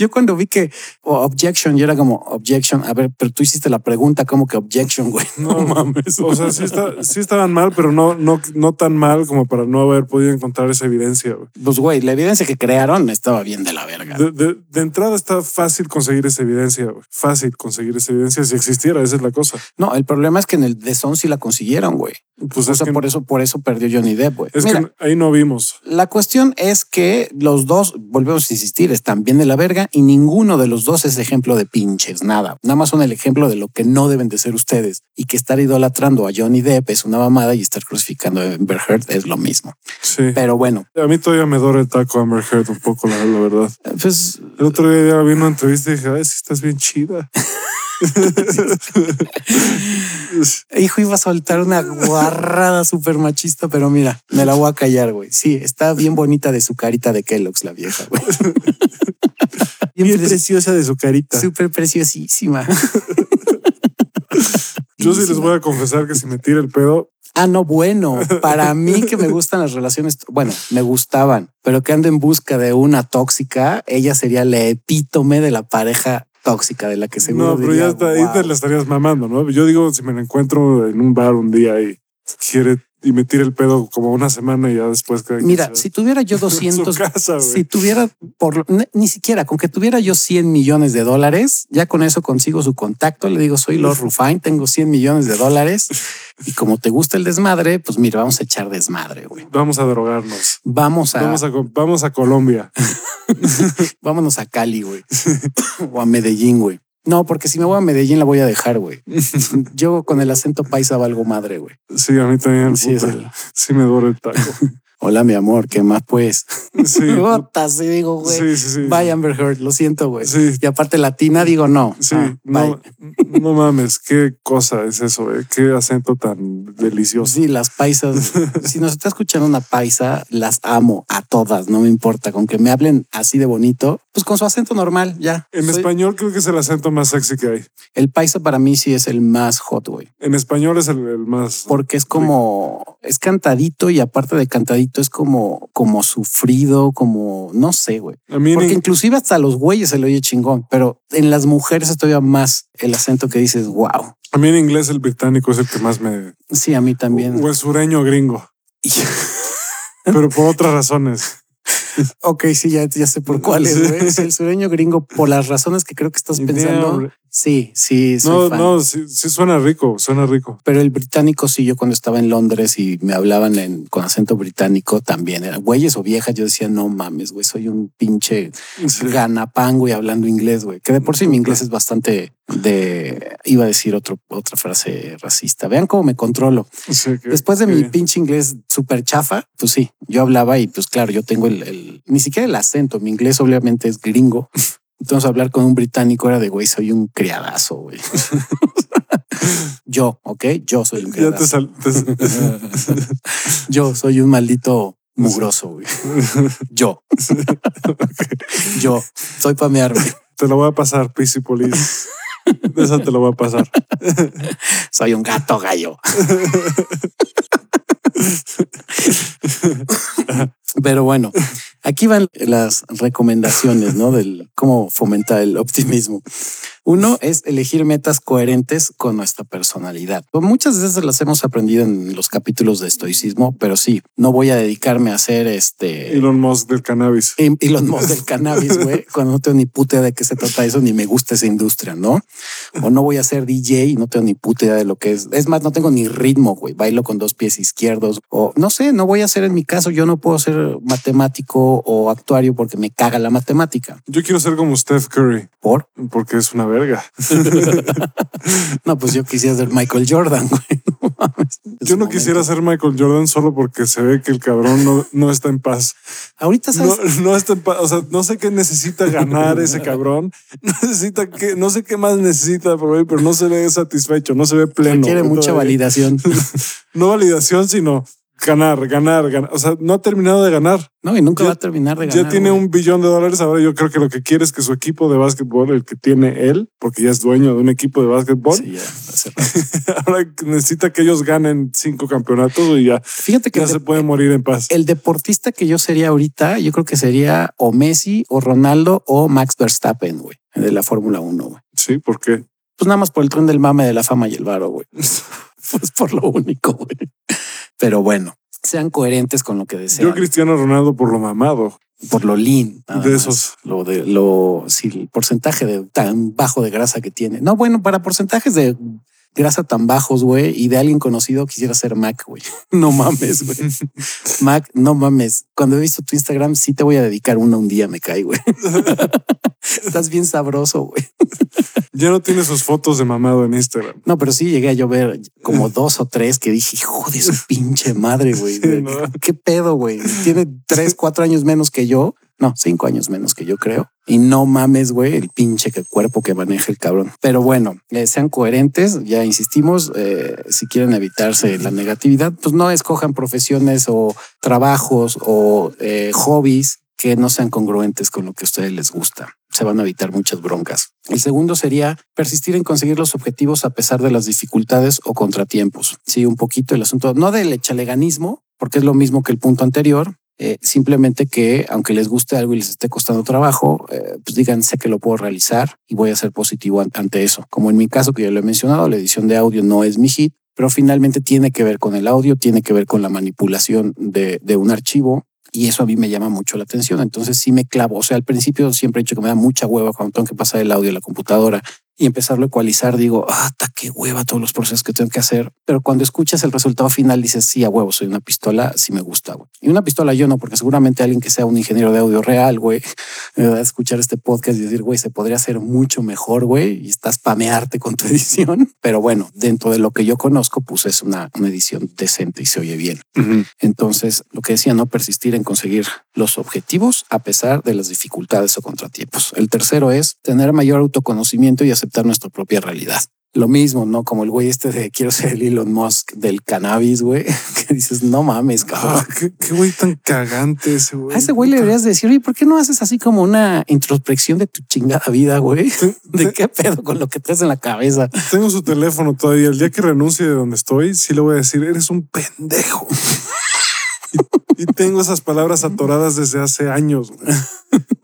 Yo cuando vi que oh, objection, yo era como objection. A ver, pero tú hiciste la pregunta como que objection, güey. (laughs) No, mames. O sea, sí, está, sí estaban mal, pero no, no, no tan mal como para no haber podido encontrar esa evidencia. güey. Pues, güey, la evidencia que crearon estaba bien de la verga. De, de- de entrada está fácil conseguir esa evidencia. güey. Fácil conseguir esa evidencia si existiera. Esa es la cosa. No, el problema es que en el The Zone sí la consiguieron, güey. Pues o sea, por eso, por eso perdió Johnny Depp, güey. es Mira, que ahí no vimos. La cuestión es que los dos, volvemos a insistir, están bien de la verga y ninguno de los dos es ejemplo de pinches, nada. Nada más son el ejemplo de lo que no deben de ser ustedes y que estar idolatrando a Johnny Depp es una mamada y estar crucificando a Amber Heard es lo mismo. Sí. Pero bueno, A mí todavía me dora el taco Amber Heard un poco, la, la verdad. pues El otro día vi una entrevista y dije, ay, sí estás bien chida. (laughs) Hijo, iba a soltar una guarrada súper machista, pero mira, me la voy a callar, güey. Sí, está bien bonita de su carita de Kellogg's, la vieja, güey. (laughs) Bien preciosa de su carita. Súper preciosísima. (laughs) Yo sí les voy a confesar que si me tira el pedo, Ah, no, bueno, para mí que me gustan las relaciones, bueno, me gustaban, pero que ando en busca de una tóxica, ella sería la epítome de la pareja tóxica de la que seguro no, pero diría, ya está, ahí "Wow". te la estarías mamando, ¿no? Yo digo, si me la encuentro en un bar un día y quiere y me tira el pedo como una semana y ya después Mira, si tuviera yo en (laughs) su 200, casa, güey. si tuviera por ni, siquiera con que tuviera yo 100 millones de dólares, ya con eso consigo su contacto. Le digo, soy Lord Rufine, tengo 100 millones de dólares (laughs) y como te gusta el desmadre, pues mira, vamos a echar desmadre, güey. Vamos a drogarnos. Vamos a, Vamos a, vamos a Colombia. (laughs) vámonos a Cali, güey, o a Medellín, güey. No, porque si me voy a Medellín la voy a dejar, güey. (laughs) Yo con el acento paisa valgo madre, güey. Sí, a mí también. Sí, sí me duele el taco. (laughs) Hola, mi amor, ¿qué más pues? (laughs) Sí, (laughs) Puta, sí digo, güey. sí, sí, sí. Vaya Amber Heard, lo siento, güey. Sí. Y aparte latina, digo no. Sí, Ah, no, bye. no mames, qué cosa es eso, eh? qué acento tan delicioso. Sí, las paisas. (laughs) si nos está escuchando una paisa, las amo a todas, no me importa. Con que me hablen así de bonito, pues con su acento normal, ya. En Soy- español creo que es el acento más sexy que hay. El paisa para mí sí es el más hot, güey. En español es el, el más. Porque es como, es cantadito y aparte de cantadito es como, como sufrido, como, no sé, güey. Porque in- inclusive hasta a los güeyes se le oye chingón, pero en las mujeres es todavía más el acento que dices, wow. a mí en inglés el británico es el que más me. Sí, a mí también. O el sureño gringo, pero por otras razones. (laughs) (laughs) Ok, sí, ya, ya sé por cuáles, Sí. güey. (laughs) El sureño gringo, por las razones que creo que estás pensando. Sí, sí, soy No, fan. no, sí, sí suena rico, suena rico. Pero el británico, sí, yo cuando estaba en Londres y me hablaban en, con acento británico también, eran güeyes o viejas. Yo decía, no mames, güey, soy un pinche Sí. ganapán, güey, hablando inglés, güey. Que de por sí mi inglés es bastante de, iba a decir otro, otra frase racista. Vean cómo me controlo. Sí, que- Después de mi bien. pinche inglés súper chafa, pues sí, yo hablaba y pues claro, yo tengo el, el- ni siquiera el acento, mi inglés obviamente es gringo. Entonces hablar con un británico era de güey, soy un criadazo, güey. yo, ok, yo soy un criadazo. sal- te- Yo soy un maldito mugroso, güey. Yo. yo soy pamearme. te lo voy a pasar, PC Police. Esa te lo voy a pasar. Soy un gato gallo. (laughs) Pero bueno, aquí van las recomendaciones, ¿no? Del cómo fomentar el optimismo. Uno es elegir metas coherentes con nuestra personalidad. Pues muchas veces las hemos aprendido en los capítulos de estoicismo, pero sí, no voy a dedicarme a hacer este Elon Musk del cannabis. Elon Musk del cannabis, güey, (laughs) cuando no tengo ni puta idea de qué se trata eso, ni me gusta esa industria, ¿no? O no voy a ser DJ y no tengo ni puta idea de lo que es. Es más, no tengo ni ritmo, güey, bailo con dos pies izquierdos. O no sé, no voy a ser en mi caso, yo no puedo ser matemático o actuario porque me caga la matemática. Yo quiero ser como Steph Curry ¿Por? porque es una verga. (laughs) No, pues yo quisiera ser Michael Jordan, güey. (laughs) No mames. En Yo no quisiera ser Michael Jordan solo porque se ve que el cabrón no, no está en paz. Ahorita No, sabes. no está en paz. O sea, no sé qué necesita ganar ese (laughs) cabrón. No necesita que, no sé qué más necesita, pero, pero no se ve satisfecho, no se ve pleno. Requiere mucha validación. No validación, sino ganar, ganar, ganar. O sea, no ha terminado de ganar. No, y nunca Ya- va a terminar de ganar. ya tiene güey. un billón de dólares. Ahora yo creo que lo que quiere es que su equipo de básquetbol, el que tiene él, porque ya es dueño de un equipo de básquetbol, Sí, ya, (laughs) hace rato. ahora necesita que ellos ganen cinco campeonatos y ya, Fíjate que ya se de- puede morir en paz. el deportista que yo sería ahorita, yo creo que sería o Messi o Ronaldo o Max Verstappen, güey, de la Fórmula 1, güey. Sí, porque Pues nada más por el tren del mame de la fama y el varo, güey. (laughs) (laughs) Pues por lo único, güey. Pero bueno, sean coherentes con lo que desean. yo Cristiano Ronaldo por lo mamado. por lo lean. De más. esos. Lo de lo, sí, el porcentaje de tan bajo de grasa que tiene. No, bueno, para porcentajes de grasa tan bajos, güey, y de alguien conocido quisiera ser Mac, güey. (laughs) No mames, güey. (laughs) Mac, no mames. Cuando he visto tu Instagram, sí te voy a dedicar una un día, me cae, güey. (laughs) Estás bien sabroso, güey. Ya no tiene sus fotos de mamado en Instagram. No, pero sí llegué a yo ver como dos o tres que dije, hijo de su pinche madre, güey. Sí, ¿no? ¿Qué pedo, güey? Tiene tres, cuatro años menos que yo. No, cinco años menos que yo creo. Y no mames, güey, el pinche que cuerpo que maneja el cabrón. Pero bueno, eh, sean coherentes, ya insistimos, eh, si quieren evitarse la negatividad, pues no escojan profesiones o trabajos o eh, hobbies que no sean congruentes con lo que a ustedes les gusta. Se van a evitar muchas broncas. El segundo sería persistir en conseguir los objetivos a pesar de las dificultades o contratiempos. Sí, un poquito el asunto, no del echaleganismo, porque es lo mismo que el punto anterior, eh, simplemente que aunque les guste algo y les esté costando trabajo, eh, pues digan sé que lo puedo realizar y voy a ser positivo ante eso. Como en mi caso que ya lo he mencionado, la edición de audio no es mi hit, pero finalmente tiene que ver con el audio, tiene que ver con la manipulación de, de un archivo y eso a mí me llama mucho la atención. Entonces sí me clavo. O sea, al principio siempre he dicho que me da mucha hueva cuando tengo que pasar el audio a la computadora y empezarlo a ecualizar, digo, ah, qué hueva todos los procesos que tengo que hacer. Pero cuando escuchas el resultado final, dices, sí, a huevo, soy una pistola, sí me gusta. Güey. Y una pistola yo no, porque seguramente alguien que sea un ingeniero de audio real, güey, (laughs) va a escuchar este podcast y decir, güey, se podría hacer mucho mejor, güey, y estás pamearte con tu (laughs) edición. Pero bueno, dentro de lo que yo conozco, pues es una, una edición decente y se oye bien. Entonces, lo que decía, no persistir en conseguir los objetivos a pesar de las dificultades o contratiempos. El tercero es tener mayor autoconocimiento y aceptar nuestra propia realidad. Lo mismo, ¿no? Como el güey este de quiero ser el Elon Musk del cannabis, güey, (laughs) que dices, no mames, cabrón. Ah, qué, güey tan cagante ese güey. A ese güey le deberías decir, oye, ¿por qué no haces así como una introspección de tu chingada vida, güey? (laughs) ¿De qué pedo con lo que traes en la cabeza? Tengo su teléfono todavía. El día que renuncie de donde estoy, sí le voy a decir, eres un pendejo. (laughs) y, tengo esas palabras atoradas desde hace años.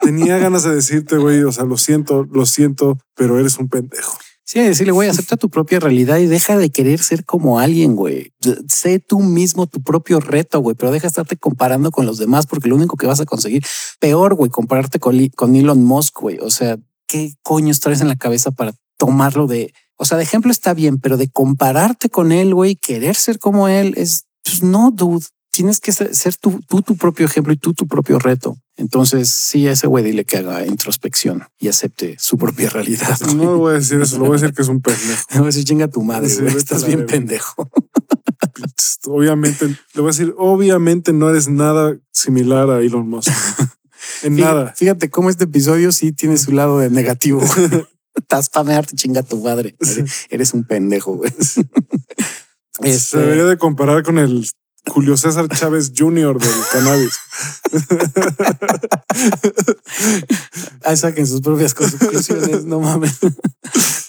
Tenía ganas de decirte, güey, o sea, lo siento, lo siento, pero eres un pendejo. Sí, decirle, güey, acepta tu propia realidad y deja de querer ser como alguien, güey. Sé tú mismo tu propio reto, güey, pero deja de estarte comparando con los demás porque lo único que vas a conseguir, peor, güey, compararte con, con Elon Musk, güey. O sea, ¿qué coño traes en la cabeza para tomarlo de... O sea, de ejemplo está bien, pero de compararte con él, güey, querer ser como él, es... Pues no, dude. Tienes que ser, tú, tú tu propio ejemplo y tú tu propio reto. Entonces, sí, a ese güey dile que haga introspección y acepte su propia realidad. No voy a decir eso, lo voy a decir que es un pendejo. (laughs) No voy a decir chinga tu madre, estás bien pendejo. Obviamente, le voy a decir, obviamente no eres nada similar a Elon Musk. En nada. Fíjate cómo este episodio sí tiene su lado de negativo. (laughs) Estás pamearte, chinga tu madre. Eres, un pendejo, güey. (laughs) Se este debería de comparar con el Julio César Chávez Jr. del cannabis. (laughs) Ahí saquen sus propias conclusiones, no mames.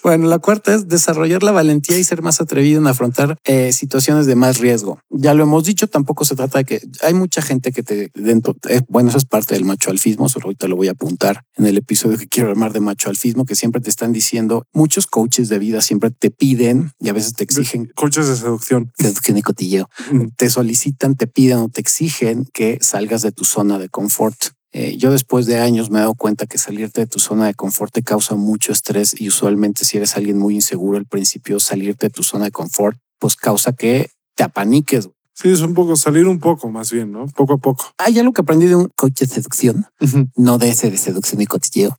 Bueno, la cuarta es desarrollar la valentía y ser más atrevido en afrontar eh, situaciones de más riesgo. Ya lo hemos dicho, tampoco se trata de que hay mucha gente que te dentro, eh, bueno, eso es parte del macho alfismo, solo ahorita lo voy a apuntar en el episodio que quiero armar de macho alfismo, que siempre te están diciendo, muchos coaches de vida siempre te piden y a veces te exigen. coaches de seducción. Que de cotilleo. Te solicitan, te piden o te exigen que salgas de tu zona de confort. Eh, yo después de años me he dado cuenta que salirte de tu zona de confort te causa mucho estrés y usualmente si eres alguien muy inseguro al principio, salirte de tu zona de confort, pues causa que te apaniques. Sí, es un poco salir un poco más bien, ¿no? Poco a poco. Hay algo que aprendí de un coche de seducción, no de ese de seducción y cotilleo,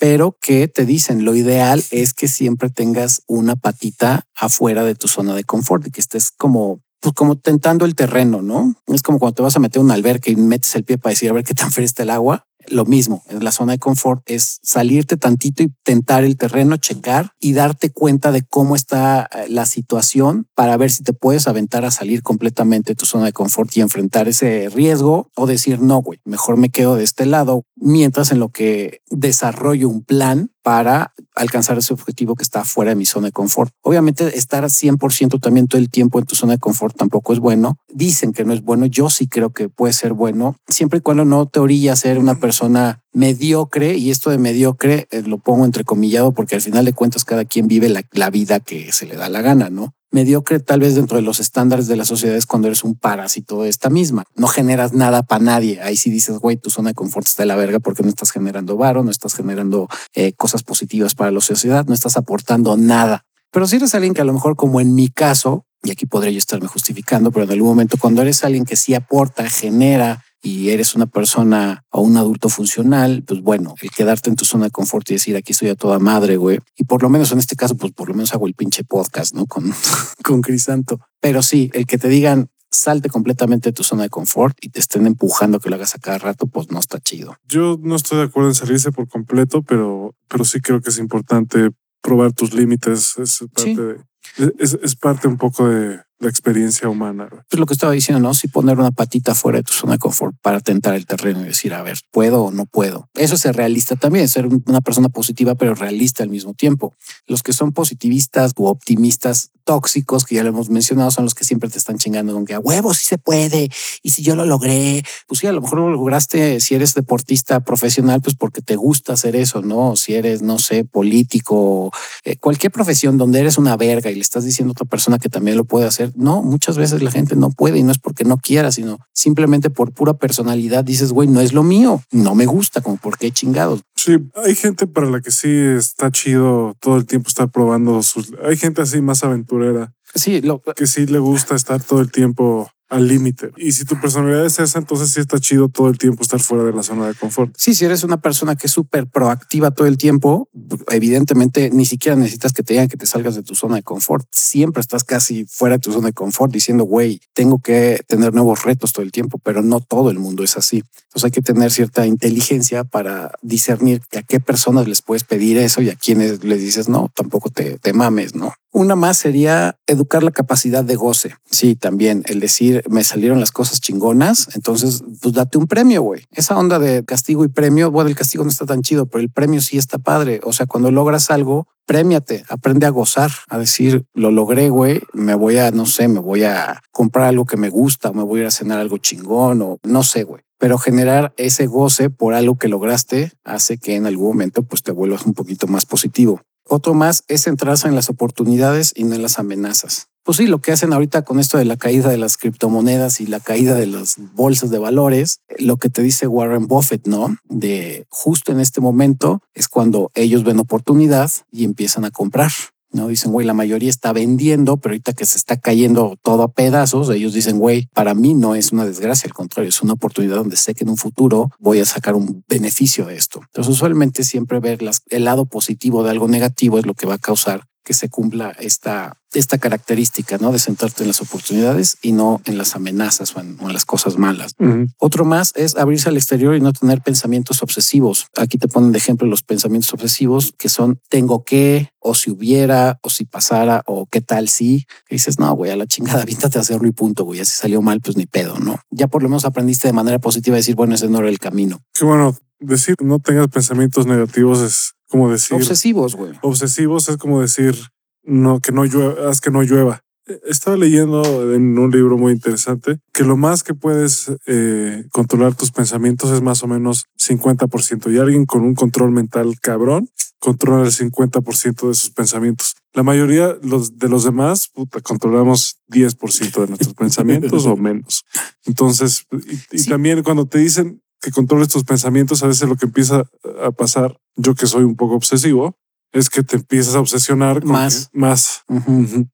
pero que te dicen lo ideal es que siempre tengas una patita afuera de tu zona de confort y que estés como pues como tentando el terreno, ¿no? Es como cuando te vas a meter un alberca y metes el pie para decir a ver qué tan fría está el agua lo mismo, en la zona de confort es salirte tantito y tentar el terreno, checar y darte cuenta de cómo está eh, la situación para ver si te puedes aventar a salir completamente de tu zona de confort y enfrentar ese riesgo o decir, no, güey, mejor me quedo de este lado mientras en lo que desarrollo un plan para alcanzar ese objetivo que está fuera de mi zona de confort. Obviamente estar 100% también todo el tiempo en tu zona de confort tampoco es bueno. Dicen que no es bueno. Yo sí creo que puede ser bueno, siempre y cuando no te orilla a ser una persona persona mediocre, y esto de mediocre eh, lo pongo entrecomillado porque al final de cuentas cada quien vive la, vida que se le da la gana, ¿no? Mediocre tal vez dentro de los estándares de la sociedad es cuando eres un parásito de esta misma. No generas nada para nadie. Ahí sí dices, güey, tu zona de confort está de la verga porque no estás generando varo, no estás generando eh, cosas positivas para la sociedad, no estás aportando nada. Pero si eres alguien que a lo mejor como en mi caso, y aquí podría yo estarme justificando, pero en algún momento cuando eres alguien que sí aporta, genera, y eres una persona o un adulto funcional, pues bueno, el quedarte en tu zona de confort y decir aquí estoy a toda madre, güey. Y por lo menos en este caso, pues por lo menos hago el pinche podcast, ¿no? Con, (laughs) con Crisanto. Pero sí, el que te digan salte completamente de tu zona de confort y te estén empujando que lo hagas a cada rato, pues no está chido. Yo no estoy de acuerdo en salirse por completo, pero, pero sí creo que es importante probar tus límites. Es parte, Sí. de- es, es parte un poco de la experiencia humana. Es lo que estaba diciendo, ¿no? Si poner una patita fuera de tu zona de confort para tentar el terreno y decir, a ver, ¿puedo o no puedo? Eso es ser realista también, ser un- una persona positiva, pero realista al mismo tiempo. Los que son positivistas o optimistas tóxicos, que ya lo hemos mencionado, son los que siempre te están chingando con que a huevo sí se puede. Y si yo lo logré, pues sí, a lo mejor lo lograste si eres deportista profesional, pues porque te gusta hacer eso, ¿no? Si eres, no sé, político, eh, cualquier profesión donde eres una verga y le estás diciendo a otra persona que también lo puede hacer. No, muchas veces la gente no puede y no es porque no quiera, sino simplemente por pura personalidad dices, güey, no es lo mío, no me gusta, como por qué chingados. Sí, hay gente para la que sí está chido todo el tiempo estar probando sus. Hay gente así más aventurera Sí, lo, que sí le gusta estar todo el tiempo al límite. Y si tu personalidad es esa, entonces sí está chido todo el tiempo estar fuera de la zona de confort. Sí, si eres una persona que es súper proactiva todo el tiempo, evidentemente ni siquiera necesitas que te digan que te salgas de tu zona de confort. Siempre estás casi fuera de tu zona de confort diciendo, güey, tengo que tener nuevos retos todo el tiempo, pero no todo el mundo es así. Entonces hay que tener cierta inteligencia para discernir a qué personas les puedes pedir eso y a quienes les dices, no, tampoco te, te mames, ¿no? Una más sería educar la capacidad de goce. Sí, también el decir me salieron las cosas chingonas, entonces pues date un premio, güey. Esa onda de castigo y premio, bueno, el castigo no está tan chido, pero el premio sí está padre. O sea, cuando logras algo, premiate, aprende a gozar, a decir lo logré, güey. Me voy a, no sé, me voy a comprar algo que me gusta, o me voy a ir a cenar algo chingón o no sé, güey. Pero generar ese goce por algo que lograste hace que en algún momento pues te vuelvas un poquito más positivo. Otro más es centrarse en las oportunidades y no en las amenazas. Pues sí, lo que hacen ahorita con esto de la caída de las criptomonedas y la caída de las bolsas de valores, lo que te dice Warren Buffett, ¿no? De justo en este momento es cuando ellos ven oportunidad y empiezan a comprar. No dicen, güey, la mayoría está vendiendo, pero ahorita que se está cayendo todo a pedazos, ellos dicen, güey, para mí no es una desgracia, al contrario, es una oportunidad donde sé que en un futuro voy a sacar un beneficio de esto. Entonces, usualmente siempre ver las- el lado positivo de algo negativo es lo que va a causar que se cumpla esta, esta característica, ¿no? De centrarte en las oportunidades y no en las amenazas o en, o en las cosas malas. Otro más es abrirse al exterior y no tener pensamientos obsesivos. Aquí te ponen de ejemplo los pensamientos obsesivos que son tengo que, o si hubiera, o si pasara, o qué tal si. Que dices, no, güey, a la chingada, (laughs) víntate a hacerlo y punto, güey. Si salió mal, pues ni pedo, ¿no? Ya por lo menos aprendiste de manera positiva a decir, bueno, ese no era el camino. Que bueno, decir no tengas pensamientos negativos es como decir Obsesivos, güey. obsesivos es como decir no que no llueva, haz que no llueva. Eh, Estaba leyendo en un libro muy interesante que lo más que puedes eh, controlar tus pensamientos es más o menos 50% y alguien con un control mental cabrón controla el 50% de sus pensamientos. La mayoría los, de los demás puta, controlamos 10% de nuestros pensamientos o (laughs) menos. Entonces, y, y Sí. también cuando te dicen que controles tus pensamientos, a veces lo que empieza a pasar, yo que soy un poco obsesivo, es que te empiezas a obsesionar con Más. que- más.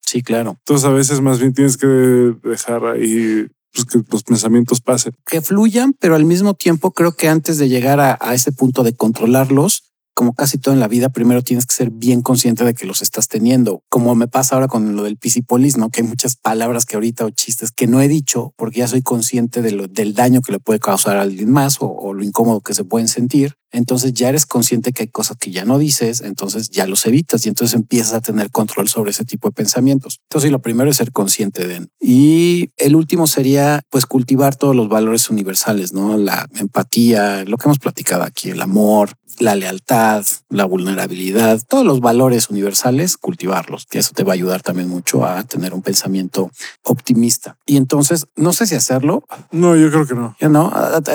Sí, claro. Entonces a veces más bien tienes que dejar ahí pues, que los pensamientos pasen. que fluyan, pero al mismo tiempo creo que antes de llegar a, a ese punto de controlarlos, como casi todo en la vida, primero tienes que ser bien consciente de que los estás teniendo. Como me pasa ahora con lo del pisipolis, ¿no? Que hay muchas palabras que ahorita o chistes que no he dicho porque ya soy consciente de lo, del daño que le puede causar a alguien más o, o lo incómodo que se pueden sentir. Entonces ya eres consciente que hay cosas que ya no dices, entonces ya los evitas y entonces empiezas a tener control sobre ese tipo de pensamientos. Entonces lo primero es ser consciente de. Y el último sería pues cultivar todos los valores universales, ¿no? La empatía, lo que hemos platicado aquí, el amor, la lealtad, la vulnerabilidad, todos los valores universales, cultivarlos, que eso te va a ayudar también mucho a tener un pensamiento optimista. Y entonces, no sé si hacerlo, No, yo creo que no. ya no,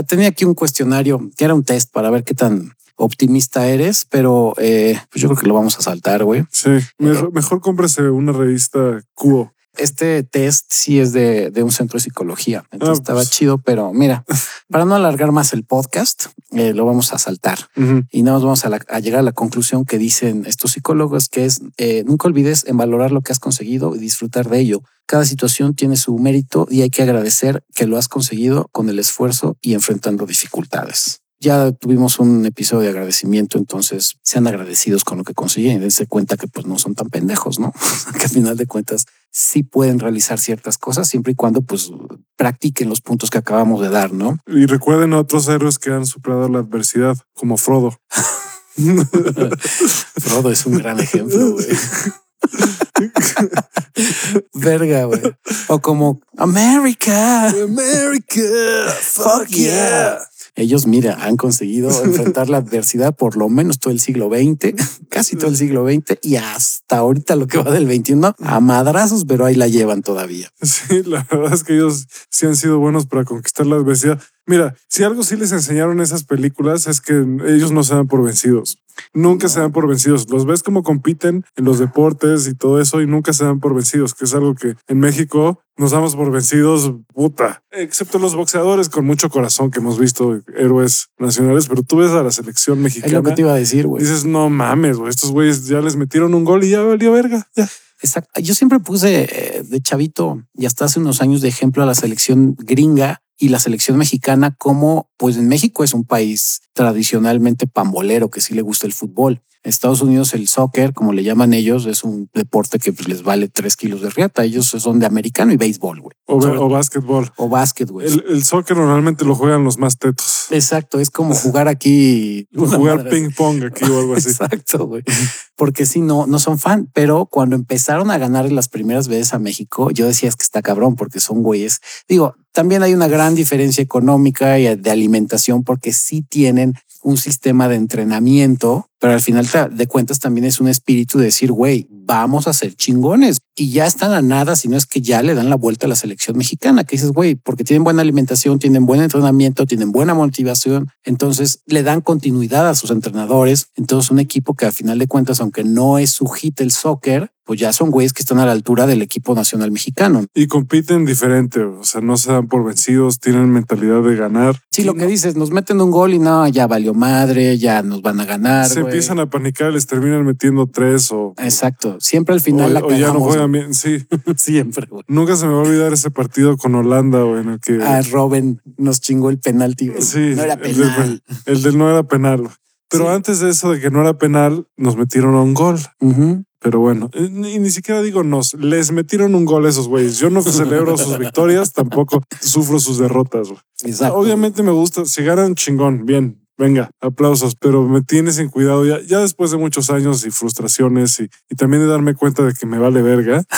tenía aquí un cuestionario que era un test para ver qué tan optimista eres, pero eh, pues yo creo que lo vamos a saltar, güey. Sí, mejor, mejor cómprese una revista Cuo. Este test sí es de, de un centro de psicología, entonces Ah, estaba pues. chido, pero mira, (laughs) para no alargar más el podcast, eh, lo vamos a saltar y nada más vamos a, la- a llegar a la conclusión que dicen estos psicólogos, que es eh, nunca olvides en valorar lo que has conseguido y disfrutar de ello. Cada situación tiene su mérito y hay que agradecer que lo has conseguido con el esfuerzo y enfrentando dificultades. Ya tuvimos un episodio de agradecimiento, entonces sean agradecidos con lo que consiguen y dense cuenta que pues no son tan pendejos, ¿no? (laughs) que al final de cuentas sí pueden realizar ciertas cosas siempre y cuando pues practiquen los puntos que acabamos de dar, ¿no? Y recuerden a otros héroes que han superado la adversidad, como Frodo. (laughs) Frodo es un gran ejemplo, güey. (laughs) Verga, güey. O como America. America. Fuck yeah. Ellos, mira, han conseguido (laughs) enfrentar la adversidad por lo menos todo el siglo XX, (laughs) casi todo el siglo XX y hasta ahorita lo que va del XXI a madrazos, pero ahí la llevan todavía. Sí, la verdad es que ellos sí han sido buenos para conquistar la adversidad. Mira, si algo sí les enseñaron esas películas es que ellos no se dan por vencidos. Nunca se dan por vencidos. Los ves como compiten en los deportes y todo eso y nunca se dan por vencidos, que es algo que en México nos damos por vencidos, puta. Excepto los boxeadores con mucho corazón que hemos visto héroes nacionales, pero tú ves a la selección mexicana. Es lo que te iba a decir, güey. Dices, no mames, güey, estos güeyes ya les metieron un gol y ya valió verga. Ya. Exacto. Yo siempre puse eh, de chavito y hasta hace unos años de ejemplo a la selección gringa y la selección mexicana como pues en México es un país tradicionalmente pambolero que sí le gusta el fútbol. Estados Unidos el soccer, como le llaman ellos, es un deporte que pues, les vale tres kilos de riata. Ellos son de americano y béisbol, güey. O, o básquetbol. O básquet, güey. El, el, soccer normalmente lo juegan los más tetos. Exacto, es como (laughs) jugar aquí. jugar ping pong aquí o algo así. Exacto, güey. Porque sí, no, no son fan, pero cuando empezaron a ganar las primeras veces a México, yo decía es que está cabrón porque son güeyes. Digo, también hay una gran diferencia económica y de alimentación porque sí tienen un sistema de entrenamiento, pero al final de cuentas también es un espíritu de decir, güey, vamos a ser chingones y ya están a nada, si no es que ya le dan la vuelta a la selección mexicana, que dices, güey, porque tienen buena alimentación, tienen buen entrenamiento, tienen buena motivación, entonces le dan continuidad a sus entrenadores. Entonces un equipo que al final de cuentas, aunque no es su hit el soccer, pues ya son güeyes que están a la altura del equipo nacional mexicano. Y compiten diferente, o sea, no se dan por vencidos, tienen mentalidad de ganar. Sí, lo que dices, nos meten un gol y no, ya valió madre, ya nos van a ganar. Se empiezan a panicar, les terminan metiendo tres o... Exacto, siempre al final o, la o ya no juegan bien, sí. (laughs) siempre, güey. Nunca se me va a olvidar ese partido con Holanda, güey, en el que... Ah, Robin nos chingó el penalti, güey. Sí. No era penal. El del, no era penal, Pero Sí. antes de eso de que no era penal, nos metieron a un gol. Pero bueno, y ni, ni siquiera digo nos, les metieron un gol a esos güeyes. Yo no celebro sus (laughs) victorias, tampoco sufro sus derrotas. Exacto. Obviamente me gusta, si ganan chingón, bien, venga, aplausos, pero me tienes en cuidado ya, ya después de muchos años y frustraciones y, y también de darme cuenta de que me vale verga. (laughs)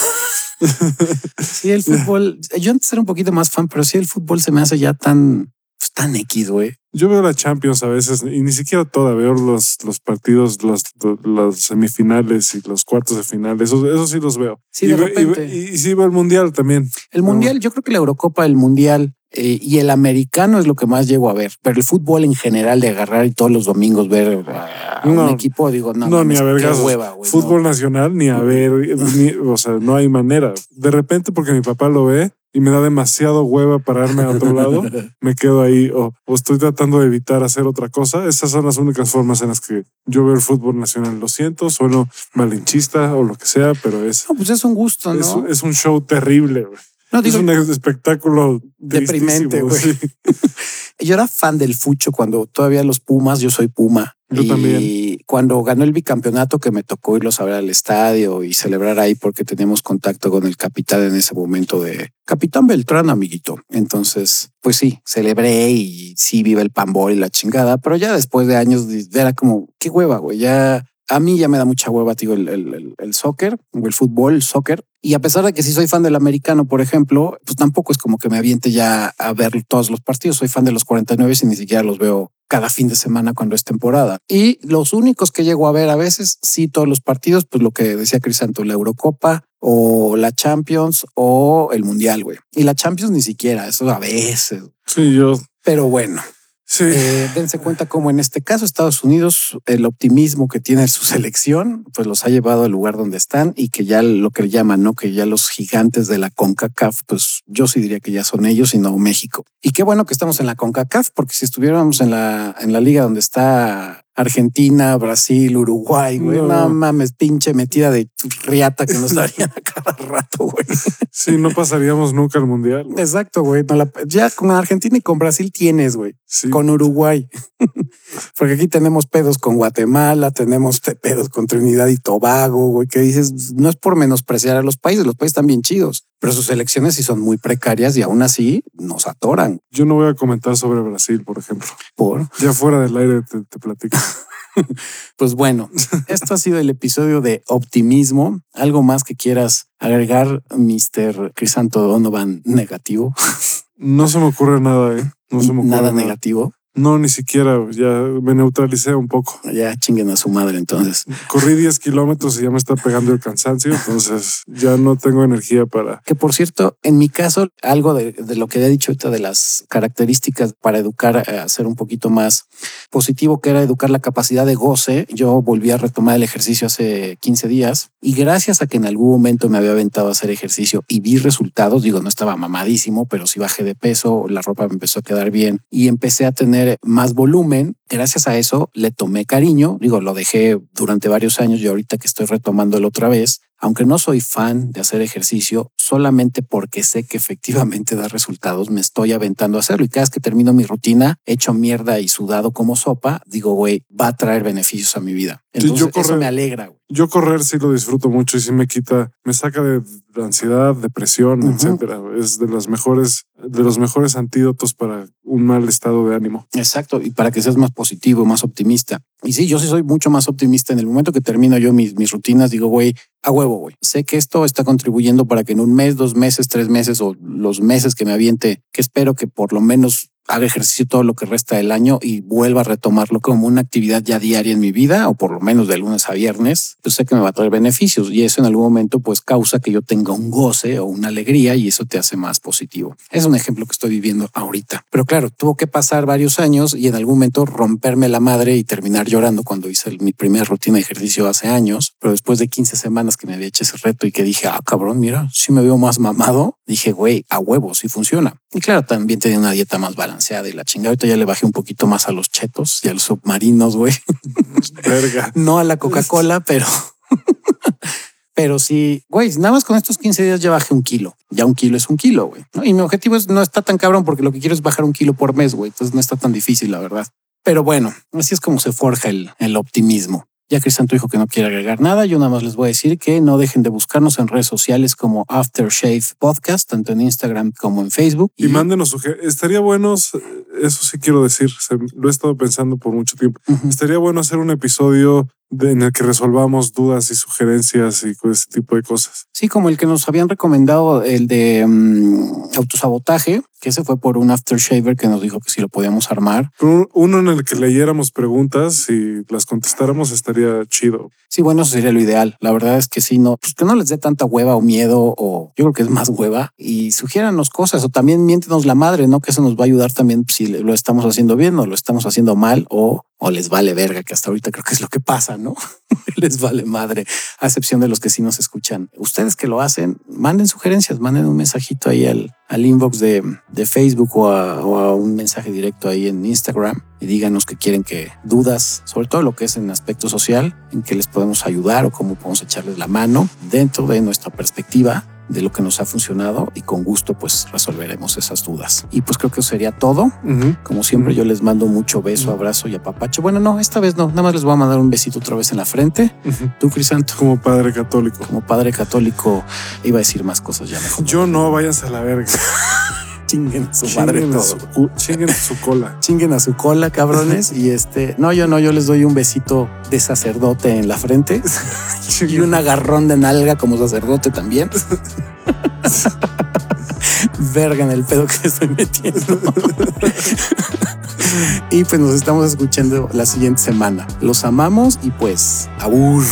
Sí, el fútbol. Yo antes era un poquito más fan, pero sí el fútbol se me hace ya tan, tan X, güey. Yo veo la Champions a veces y ni siquiera toda, veo los, los partidos, los, los semifinales y los cuartos de final, eso, eso sí los veo. Sí, y, de ve- y ve- repente. y- y sí veo el mundial también. El mundial, yo creo que la Eurocopa, el mundial eh, y el americano es lo que más llego a ver, pero el fútbol en general de agarrar y todos los domingos ver a No. un equipo, digo, no, No, ni a qué vergazos. hueva, Fútbol no. nacional, ni a ver, ni- o sea, no hay manera. De repente, porque mi papá lo ve y me da demasiado hueva pararme a otro lado, (laughs) me quedo ahí o, o estoy tratando de evitar hacer otra cosa. Esas son las únicas formas en las que yo veo el fútbol nacional. Lo siento, sueno malinchista o lo que sea, pero es, No, pues es un gusto, ¿no? es, es un show terrible. güey. No, Es digo, un espectáculo Deprimente, güey. sí. (laughs) yo era fan del fucho cuando todavía los Pumas, yo soy Puma. Yo y también. cuando ganó el bicampeonato que me tocó irlos a ver al estadio y celebrar ahí porque teníamos contacto con el capitán en ese momento de Capitán Beltrán, amiguito. Entonces, pues sí, celebré y sí vive el pambor y la chingada, pero ya después de años era como, qué hueva, güey, ya a mí ya me da mucha hueva, tío, el, el, el- soccer o el fútbol, el soccer. Y a pesar de que sí soy fan del americano, por ejemplo, pues tampoco es como que me aviente ya a ver todos los partidos. Soy fan de los 49 y ni siquiera los veo cada fin de semana cuando es temporada. Y los únicos que llego a ver a veces, sí, todos los partidos, pues lo que decía Crisanto, la Eurocopa o la Champions o el Mundial, güey. Y la Champions ni siquiera, eso a veces. Sí, yo. Pero bueno, Sí. eh, dense cuenta como en este caso Estados Unidos, el optimismo que tiene su selección, pues los ha llevado al lugar donde están y que ya lo que llaman, ¿no? Que ya los gigantes de la CONCACAF, pues yo sí diría que ya son ellos y no México. Y qué bueno que estamos en la CONCACAF, porque si estuviéramos en la, en la liga donde está Argentina, Brasil, Uruguay, güey. No. mames, pinche metida de riata que nos (laughs) darían a cada rato, güey. Sí, no pasaríamos nunca al mundial. Exacto, güey. ya con Argentina y con Brasil tienes, güey. Con Uruguay. (laughs) Porque aquí tenemos pedos con Guatemala, tenemos pedos con Trinidad y Tobago, güey, que dices, no es por menospreciar a los países, los países están bien chidos, pero sus elecciones sí son muy precarias y aún así nos atoran. Yo no voy a comentar sobre Brasil, por ejemplo. Por ya fuera del aire te, te platico. (laughs) pues bueno, esto ha sido el episodio de optimismo. ¿Algo más que quieras agregar, Mr. Crisanto Donovan negativo? No se me ocurre nada, ¿eh? No se me ocurre nada, nada. negativo. No, ni siquiera, ya me neutralicé un poco. Ya chinguen a su madre entonces. Corrí 10 kilómetros y ya me está pegando el cansancio, entonces ya no tengo energía para... Que por cierto, en mi caso, algo de, lo que he dicho ahorita de las características para educar a ser un poquito más positivo, que era educar la capacidad de goce, yo volví a retomar el ejercicio hace 15 días y gracias a que en algún momento me había aventado a hacer ejercicio y vi resultados, digo, no estaba mamadísimo, pero sí bajé de peso, la ropa me empezó a quedar bien y empecé a tener más volumen. Gracias a eso le tomé cariño. Digo, lo dejé durante varios años y ahorita que estoy retomándolo otra vez, aunque no soy fan de hacer ejercicio, solamente porque sé que efectivamente da resultados, me estoy aventando a hacerlo. Y cada vez que termino mi rutina, hecho mierda y sudado como sopa, digo, güey, va a traer beneficios a mi vida. Entonces, eso me alegra. Yo correr sí lo disfruto mucho y sí me quita, me saca de, ansiedad, depresión, etcétera. Es de las mejores, de los mejores antídotos para un mal estado de ánimo. Exacto. Y para que seas más positivo, más optimista. Y sí, yo sí soy mucho más optimista. En el momento que termino yo mis, rutinas, digo, güey, a huevo, güey. Sé que esto está contribuyendo para que en un mes, dos meses, tres meses o los meses que me aviente, que espero que por lo menos haga ejercicio todo lo que resta del año y vuelva a retomarlo como una actividad ya diaria en mi vida, o por lo menos de lunes a viernes, yo sé que me va a traer beneficios y eso en algún momento pues causa que yo tenga un goce o una alegría y eso te hace más positivo. Es un ejemplo que estoy viviendo ahorita. Pero claro, tuvo que pasar varios años y en algún momento romperme la madre y terminar llorando cuando hice mi primera rutina de ejercicio hace años, pero después de 15 semanas que me había hecho ese reto y que dije, ah, cabrón, mira, si me veo más mamado, dije, güey, a huevo, sí funciona. Y claro, también tenía una dieta más balanceada y la chingada. Ahorita ya le bajé un poquito más a los chetos y a los submarinos, güey. (laughs) Verga. no a la Coca-Cola, pero... (laughs) pero sí, güey, nada más con estos 15 días ya bajé un kilo. Ya un kilo es un kilo, güey. Y mi objetivo es no está tan cabrón porque lo que quiero es bajar un kilo por mes, güey. Entonces no está tan difícil, la verdad. Pero bueno, así es como se forja el, el optimismo. Ya Cristian tu dijo que no quiere agregar nada, yo nada más les voy a decir que no dejen de buscarnos en redes sociales como Aftershave Podcast, tanto en Instagram como en Facebook. Y, mándenos sugerencias. Estaría bueno, eso sí quiero decir, lo he estado pensando por mucho tiempo. Estaría bueno hacer un episodio en el que resolvamos dudas y sugerencias y ese tipo de cosas. Sí, como el que nos habían recomendado, el de mm, autosabotaje, que ese fue por un aftershaver que nos dijo que si lo podíamos armar. Uno en el que leyéramos preguntas y las contestáramos estaría chido. Sí, bueno, eso sería lo ideal. La verdad es que sí, no, pues que no les dé tanta hueva o miedo o yo creo que es más hueva y sugiéranos cosas o también miéntenos la madre, ¿no? Que eso nos va a ayudar también si lo estamos haciendo bien o lo estamos haciendo mal o o les vale verga, que hasta ahorita creo que es lo que pasa, ¿no? (laughs) les vale madre, a excepción de los que sí nos escuchan. Ustedes que lo hacen, manden sugerencias, manden un mensajito ahí al, al inbox de, de Facebook o a, un mensaje directo ahí en Instagram y díganos que quieren que dudas, sobre todo lo que es en aspecto social, en que les podemos ayudar o cómo podemos echarles la mano dentro de nuestra perspectiva de lo que nos ha funcionado y con gusto pues resolveremos esas dudas. Y pues creo que eso sería todo. Como siempre yo les mando mucho beso, abrazo y apapacho. Bueno, no, esta vez no, nada más les voy a mandar un besito otra vez en la frente. Tú, Crisanto. Como padre católico. Como padre católico, iba a decir más cosas ya mejor. Yo no, váyanse a la verga. (laughs) chinguen a su madre todo. Su, chinguen a su cola. (laughs) chinguen a su cola, cabrones. y este, no, yo no, yo les doy un besito de sacerdote en la frente (laughs) y un agarrón de nalga como sacerdote también. (laughs) Verga en el pedo que estoy metiendo. y pues nos estamos escuchando la siguiente semana. Los amamos y pues, abur.